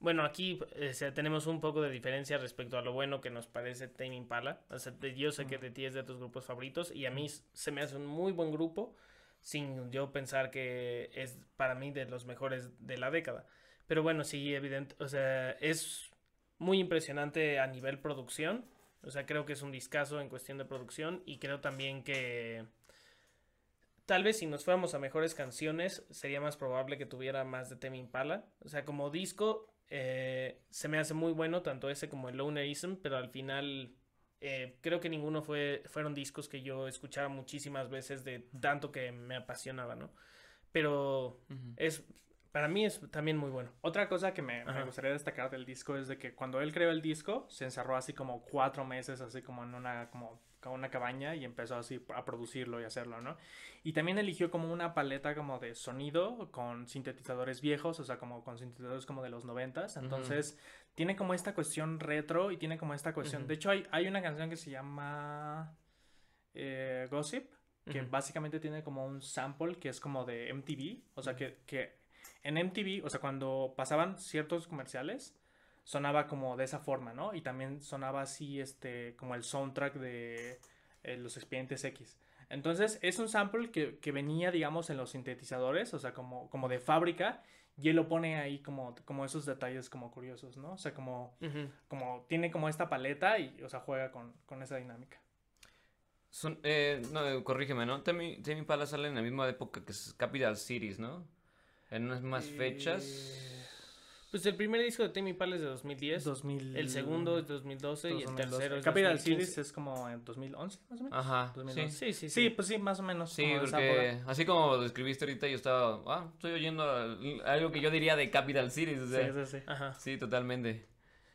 bueno, aquí eh, tenemos un poco de diferencia respecto a lo bueno que nos parece Tame Impala. O sea, yo sé que de ti es de tus grupos favoritos y a mí se me hace un muy buen grupo sin yo pensar que es para mí de los mejores de la década. Pero bueno, sí, evidente, o sea, es muy impresionante a nivel producción. O sea, creo que es un discazo en cuestión de producción y creo también que Tal vez si nos fuéramos a mejores canciones, sería más probable que tuviera más de Tame Impala. O sea, como disco, eh, se me hace muy bueno, tanto ese como el Lonerism, pero al final eh, creo que ninguno fue, fueron discos que yo escuchaba muchísimas veces de tanto que me apasionaba, ¿no? Pero Ujú. es, para mí es también muy bueno. Otra cosa que me, me gustaría destacar del disco es de que cuando él creó el disco, se encerró así como cuatro meses, así como en una, como, una cabaña y empezó así a producirlo y hacerlo, ¿no? Y también eligió como una paleta como de sonido con sintetizadores viejos, o sea, como con sintetizadores como de los noventas. Entonces, tiene como esta cuestión retro y tiene como esta cuestión. De hecho, hay, hay una canción que se llama eh, Gossip, que básicamente tiene como un sample que es como de MTV, o sea, que, que en MTV, o sea, cuando pasaban ciertos comerciales, sonaba como de esa forma, ¿no? Y también sonaba así, este, como el soundtrack de eh, los expedientes X. Entonces, es un sample que, que venía, digamos, en los sintetizadores, o sea, como, como de fábrica, y él lo pone ahí como, como esos detalles como curiosos, ¿no? O sea, como, como tiene como esta paleta y, o sea, juega con, con esa dinámica. Son, eh, no, corrígeme, ¿no? Tame Impala sale en la misma época que es Capital Cities, ¿no? En unas más fechas. Pues el primer disco de Tame Impala es de 2010, 2000... el segundo es de 2012 y el 2012. tercero es Capital 2015. Cities es como en 2011, más o menos. Ajá, 2012. sí. Sí, sí, Sí, sí. pues sí, más o menos. Sí, porque así como lo describiste ahorita, yo estaba, ah, estoy oyendo al- algo que yo diría de Capital Cities, o sea, Sí, sí, sí. Ajá. sí, totalmente.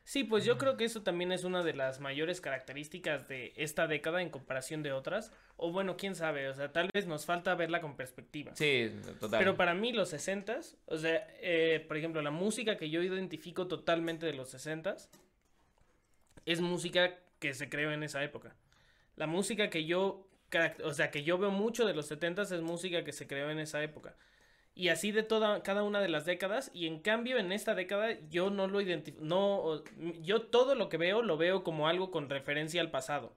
Sí, pues yo creo que eso también es una de las mayores características de esta década en comparación de otras. O bueno, quién sabe, o sea, tal vez nos falta verla con perspectiva. Sí, total. Pero para mí los 60s, o sea, eh, por ejemplo, la música que yo identifico totalmente de los 60s es música que se creó en esa época. La música que yo, o sea, que yo veo mucho de los 70s es música que se creó en esa época. Y así de toda cada una de las décadas y en cambio en esta década yo no lo identifico, no yo todo lo que veo lo veo como algo con referencia al pasado.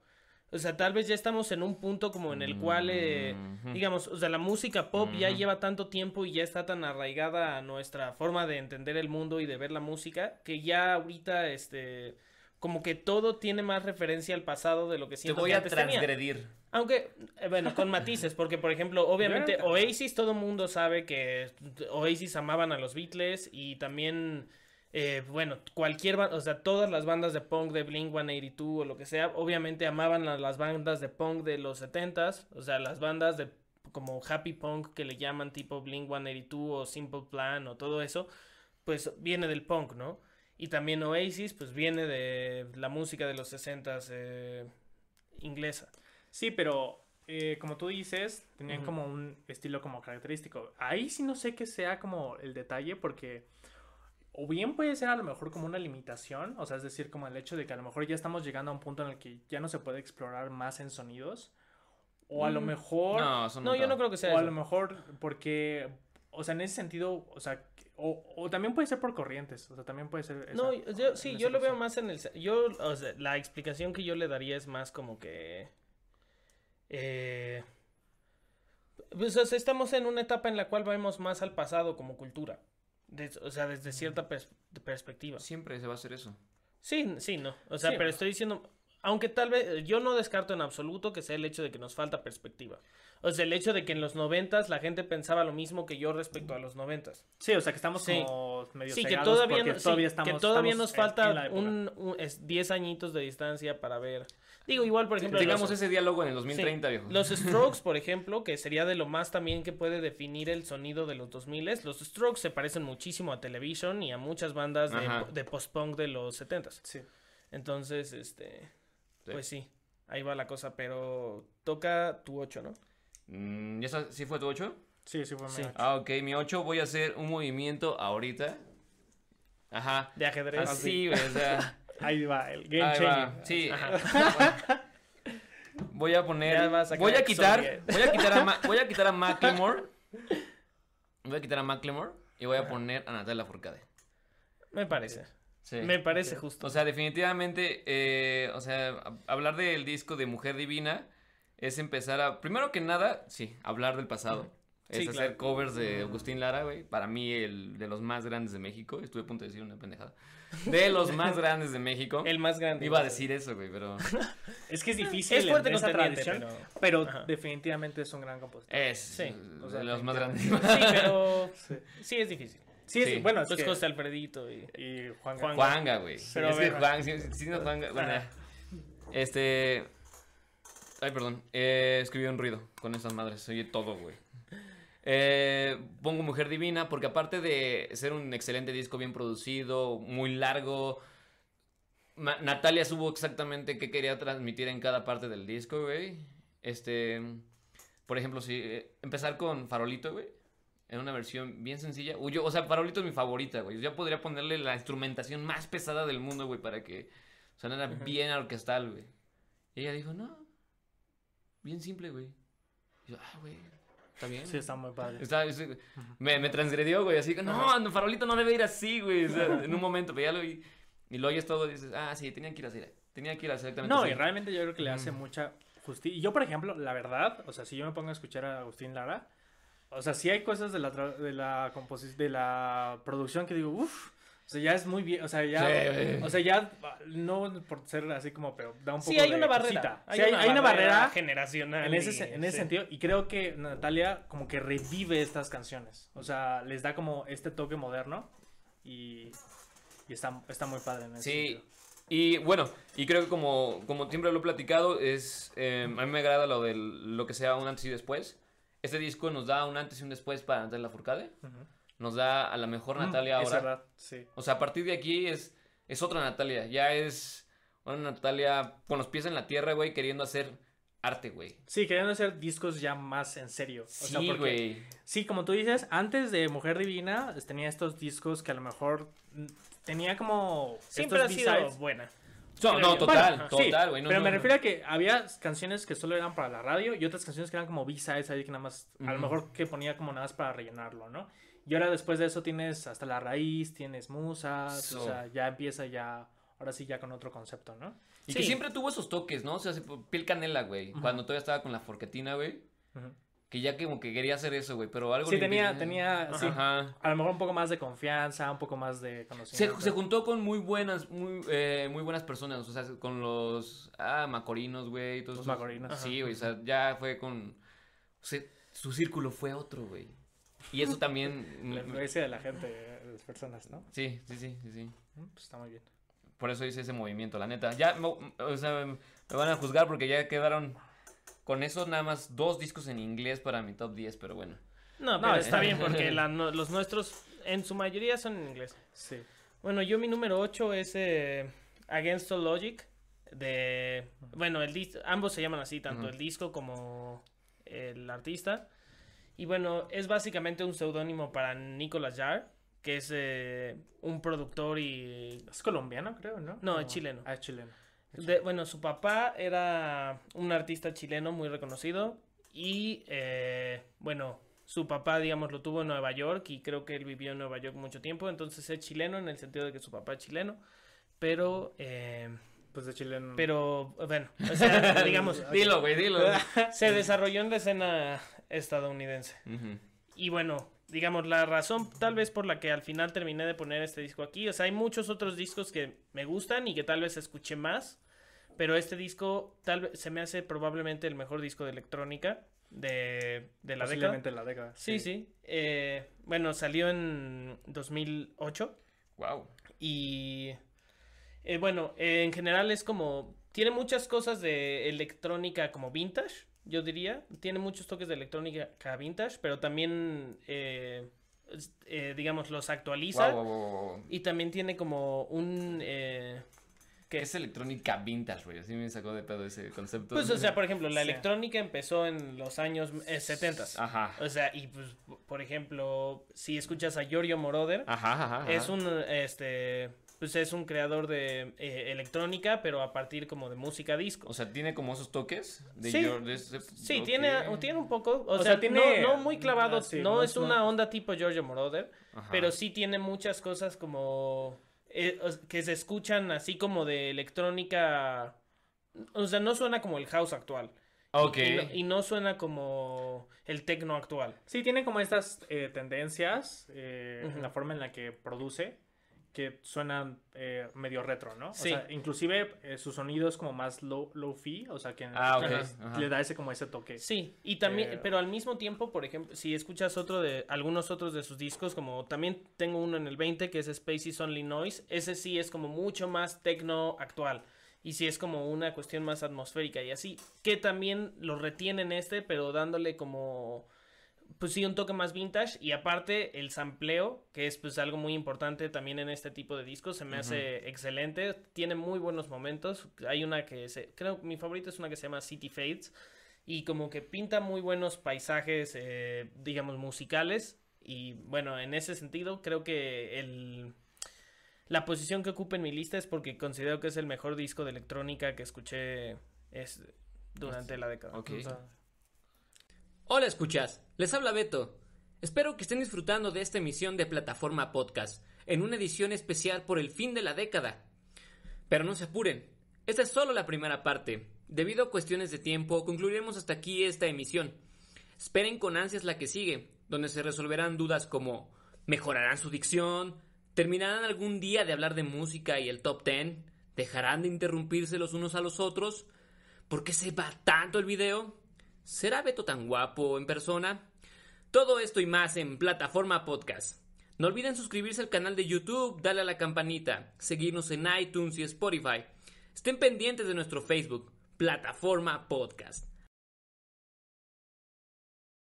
O sea, tal vez ya estamos en un punto como en el cual eh, Ujú. digamos, o sea, la música pop ya Ujú. lleva tanto tiempo y ya está tan arraigada a nuestra forma de entender el mundo y de ver la música que ya ahorita, este, como que todo tiene más referencia al pasado de lo que Te siento voy a tenía. Aunque, eh, bueno, con matices, porque por ejemplo, obviamente Oasis, todo el mundo sabe que Oasis amaban a los Beatles y también, eh, bueno, cualquier, o sea, todas las bandas de punk de Blink 182 o lo que sea, obviamente amaban a las bandas de punk de los 70s, o sea, las bandas de como happy punk que le llaman tipo Blink 182 o Simple Plan o todo eso, pues viene del punk, ¿no? Y también Oasis, pues viene de la música de los 60s eh, inglesa. Sí, pero eh, como tú dices, tenían como un estilo como característico. Ahí sí no sé qué sea como el detalle porque o bien puede ser a lo mejor como una limitación, o sea, es decir, como el hecho de que a lo mejor ya estamos llegando a un punto en el que ya no se puede explorar más en sonidos. O a lo Mm, mejor... No, eso No, yo no creo que sea O a lo mejor porque, o sea, en ese sentido, o sea, o, o también puede ser por corrientes, o sea, también puede ser... No, yo, sí, yo lo veo más en el... Yo, o sea, la explicación que yo le daría es más como que... Eh, pues, o sea, estamos en una etapa en la cual vemos más al pasado como cultura. O sea, desde cierta pers- perspectiva. Siempre se va a hacer eso. Sí, sí, no. O sea, Sí, pero no. estoy diciendo... Aunque tal vez... Yo no descarto en absoluto que sea el hecho de que nos falta perspectiva. O sea, el hecho de que en los noventas la gente pensaba lo mismo que yo respecto a los noventas. Sí, o sea, que estamos Sí. como medio Sí, que todavía, no- sí, todavía que estamos, todavía estamos nos falta un, un- es 10 añitos de distancia para ver. Digo, igual, por ejemplo, Tengamos los, ese diálogo en el 2030, viejo. los Strokes, por ejemplo, que sería de lo más también que puede definir el sonido de los 2000 Los Strokes se parecen muchísimo a Television y a muchas bandas de, de post-punk de los 70s. Sí. Entonces, este, Sí. pues sí, ahí va la cosa, pero toca tu 8, ¿no? Mm, ¿Ya sí fue tu 8? Sí, sí, fue Sí. medio- Ah, ok, mi 8 voy a hacer un movimiento ahorita. Ajá. De ajedrez. Así, güey, o sea. Ahí va, el game ahí changer. va. Sí. Ajá. Voy a poner. A voy a quitar. Voy a quitar a voy a quitar a Macklemore. Voy a quitar a Macklemore y voy a poner a Natalia Forcade. Me parece. Sí. Me parece justo. O sea, definitivamente, eh, o sea, hablar del disco de Mujer Divina es empezar a, primero que nada, sí, hablar del pasado. Es Sí, hacer claro. covers de Agustín Lara, güey. Para mí, el de los más grandes de México. Estuve a punto de decir una pendejada. De los más grandes de México. el más grande. Iba a decir eso, güey, pero Es que es difícil Es fuerte esa tradición, pero... definitivamente es un gran compositor. es Sí, o sea, de los más grandes. Sí, pero Sí, sí es difícil. sí, es- Sí. bueno, es Pues que... José Alfredito y... Y Juan, Juan- Juanga, güey. Pero es que. Juan, sí, sí, no, Juanga, bueno, Ajá. Este. Ay, perdón. Eh, escribió un ruido con esas madres. Se oye todo, güey. Eh, pongo Mujer Divina porque aparte de ser un excelente disco bien producido, muy largo, Ma- Natalia supo exactamente qué quería transmitir en cada parte del disco, güey. Este, por ejemplo, si eh, empezar con Farolito, güey, en una versión bien sencilla. Uy, yo- o sea, Farolito es mi favorita, güey. Yo podría ponerle la instrumentación más pesada del mundo, güey, para que sonara bien orquestal, güey. Y ella dijo, no, bien simple, güey. Y yo, ah, güey, está bien. Sí, está muy padre. Está- es- me, me transgredió, güey, así que no, no, Farolito no debe ir así, güey. o sea, en un momento, pero ya lo vi. Y lo oyes todo y dices, ah, sí, tenían que ir así. Tenían que ir exactamente No, así. y realmente yo creo que le hace mucha justicia. Y yo, por ejemplo, la verdad, o sea, si yo me pongo a escuchar a Agustín Lara, o sea, sí hay cosas de la, tra- de la composición, de la producción que digo, uff, o sea, ya es muy bien, o sea, ya, Sí, o sea, ya, no por ser así como, pero da un poco Sí, hay de una cosita. barrera. Sí, hay, hay una barrera generacional. en ese, y- en ese sí. sentido, y creo que Natalia como que revive estas canciones, o sea, les da como este toque moderno y, y está, está muy padre en ese Sí, sentido. y bueno, y creo que como, como siempre lo he platicado, es, eh, a mí me agrada lo de lo que sea un antes y después. Este disco nos da un antes y un después para Natalia Furcade. Ujú. Nos da a la mejor Natalia Mm, es ahora. verdad, sí. O sea, a partir de aquí es, es otra Natalia. Ya es una Natalia con los pies en la tierra, güey, queriendo hacer arte, güey. Sí, querían hacer discos ya más en serio. O sea, Sí, porque- güey. Sí, como tú dices, antes de Mujer Divina es- tenía estos discos que a lo mejor tenía como Siempre ha estos sido B-sides. buena. No, Creo no, yo. total, Bueno, total, güey. no, pero no, me no. refiero a que había canciones que solo eran para la radio y otras canciones que eran como B-sides ahí que nada más, a lo mejor que ponía como nada más para rellenarlo, ¿no? Y ahora después de eso tienes hasta la raíz, tienes musas, So. o sea, ya empieza ya, ahora sí ya con otro concepto, ¿no? Y que Sí. siempre tuvo esos toques, ¿no? O sea, se- piel canela, güey. Cuando todavía estaba con la forquetina, güey. Ujú. que ya como que quería hacer eso, güey, pero algo Sí, tenía, tenía, sí, Ajá. a lo mejor un poco más de confianza, un poco más de Se, conocimiento. se juntó con muy buenas, muy, eh, muy buenas personas, o sea, con los, ah, macorinos, güey, todos Los esos- macorinos. Sí, güey, o sea, ya fue con, o sea, su círculo fue otro, güey. Y eso también, La influencia de la gente, de las personas, ¿no? sí, sí, sí, sí. Mm, Pues está muy bien. Por eso hice ese movimiento, la neta. Ya, o sea, me van a juzgar porque ya quedaron con eso nada más dos discos en inglés para mi top 10, pero bueno. No, No, pero es- está bien porque la- no- los nuestros en su mayoría son en inglés. Sí. Bueno, yo mi número 8 es eh, Against All Logic. De, bueno, el dis- ambos se llaman así, tanto Ujú. el disco como el artista. Y bueno, es básicamente un seudónimo para Nicolas Jarre, que es eh, un productor y... Es colombiano, creo, ¿no? No, es chileno. Ah, es chileno. de- bueno, su papá era un artista chileno muy reconocido y, eh, bueno, su papá, digamos, lo tuvo en Nueva York y creo que él vivió en Nueva York mucho tiempo, entonces es chileno en el sentido de que su papá es chileno, pero... eh, Pues de chileno. pero, bueno, o sea, digamos, Dilo, güey, dilo. se desarrolló en la escena estadounidense. Y bueno, digamos, la razón tal vez por la que al final terminé de poner este disco aquí, o sea, hay muchos otros discos que me gustan y que tal vez escuché más, pero este disco tal vez se me hace probablemente el mejor disco de electrónica de, de la década. Posiblemente la década. Sí, sí. Eh, bueno, salió en 2008 Wow. y eh, bueno, eh, en general es como. Tiene muchas cosas de electrónica como vintage, yo diría. Tiene muchos toques de electrónica vintage, pero también, eh, eh, digamos, los actualiza. Wow, wow, wow, wow. Y también tiene como un. eh, ¿Qué es electrónica vintage, güey? Así me sacó de pedo ese concepto. pues, o sea, por ejemplo, la Sí. electrónica empezó en los años eh, 70. Ajá. O sea, y pues, por ejemplo, si escuchas a Giorgio Moroder, Ajá, ajá, ajá. Es un, este, pues es un creador de eh, electrónica, pero a partir como de música disco. O sea, tiene como esos toques de Sí. George- de ese- Sí, tiene, tiene un poco, o, O sea, sea, tiene- no, no muy clavado, ah, sí, no, no es una no- onda tipo Giorgio Moroder, Ajá. pero sí tiene muchas cosas como, eh, que se escuchan así como de electrónica, o sea, no suena como el house actual. Ok. Y no, y no suena como el techno actual. Sí, tiene como estas eh, tendencias eh, en la forma en la que produce que suenan eh, medio retro, ¿no? Sí. O sea, inclusive eh, su sonido es como más low, low fi, o sea, que Ah, le da ese como ese toque. Sí, y también, Eh, pero al mismo tiempo, por ejemplo, si escuchas otro de algunos otros de sus discos, como también tengo uno en el 20 que es Spaces Only Noise, ese sí es como mucho más tecno actual. Y sí es como una cuestión más atmosférica y así, que también lo retiene en este, pero dándole como, pues sí, un toque más vintage. Y aparte, el sampleo, que es pues algo muy importante también en este tipo de discos, se me hace excelente. Tiene muy buenos momentos. Hay una que se, creo que mi favorita es una que se llama City Fades y como que pinta muy buenos paisajes, eh, digamos, musicales. Y bueno, en ese sentido, creo que el, la posición que ocupa en mi lista es porque considero que es el mejor disco de electrónica que escuché es, durante la década. Ok. O sea, Hola escuchas, les habla Beto. Espero que estén disfrutando de esta emisión de Plataforma Podcast, en una edición especial por el fin de la década. Pero no se apuren, esta es solo la primera parte. Debido a cuestiones de tiempo, concluiremos hasta aquí esta emisión. Esperen con ansias la que sigue, donde se resolverán dudas como ¿mejorarán su dicción? ¿Terminarán algún día de hablar de música y el top 10? ¿Dejarán de interrumpirse los unos a los otros? ¿Por qué se va tanto el video? ¿Será Beto tan guapo en persona? Todo esto y más en Plataforma Podcast. No olviden suscribirse al canal de YouTube, darle a la campanita, seguirnos en iTunes y Spotify. Estén pendientes de nuestro Facebook, Plataforma Podcast.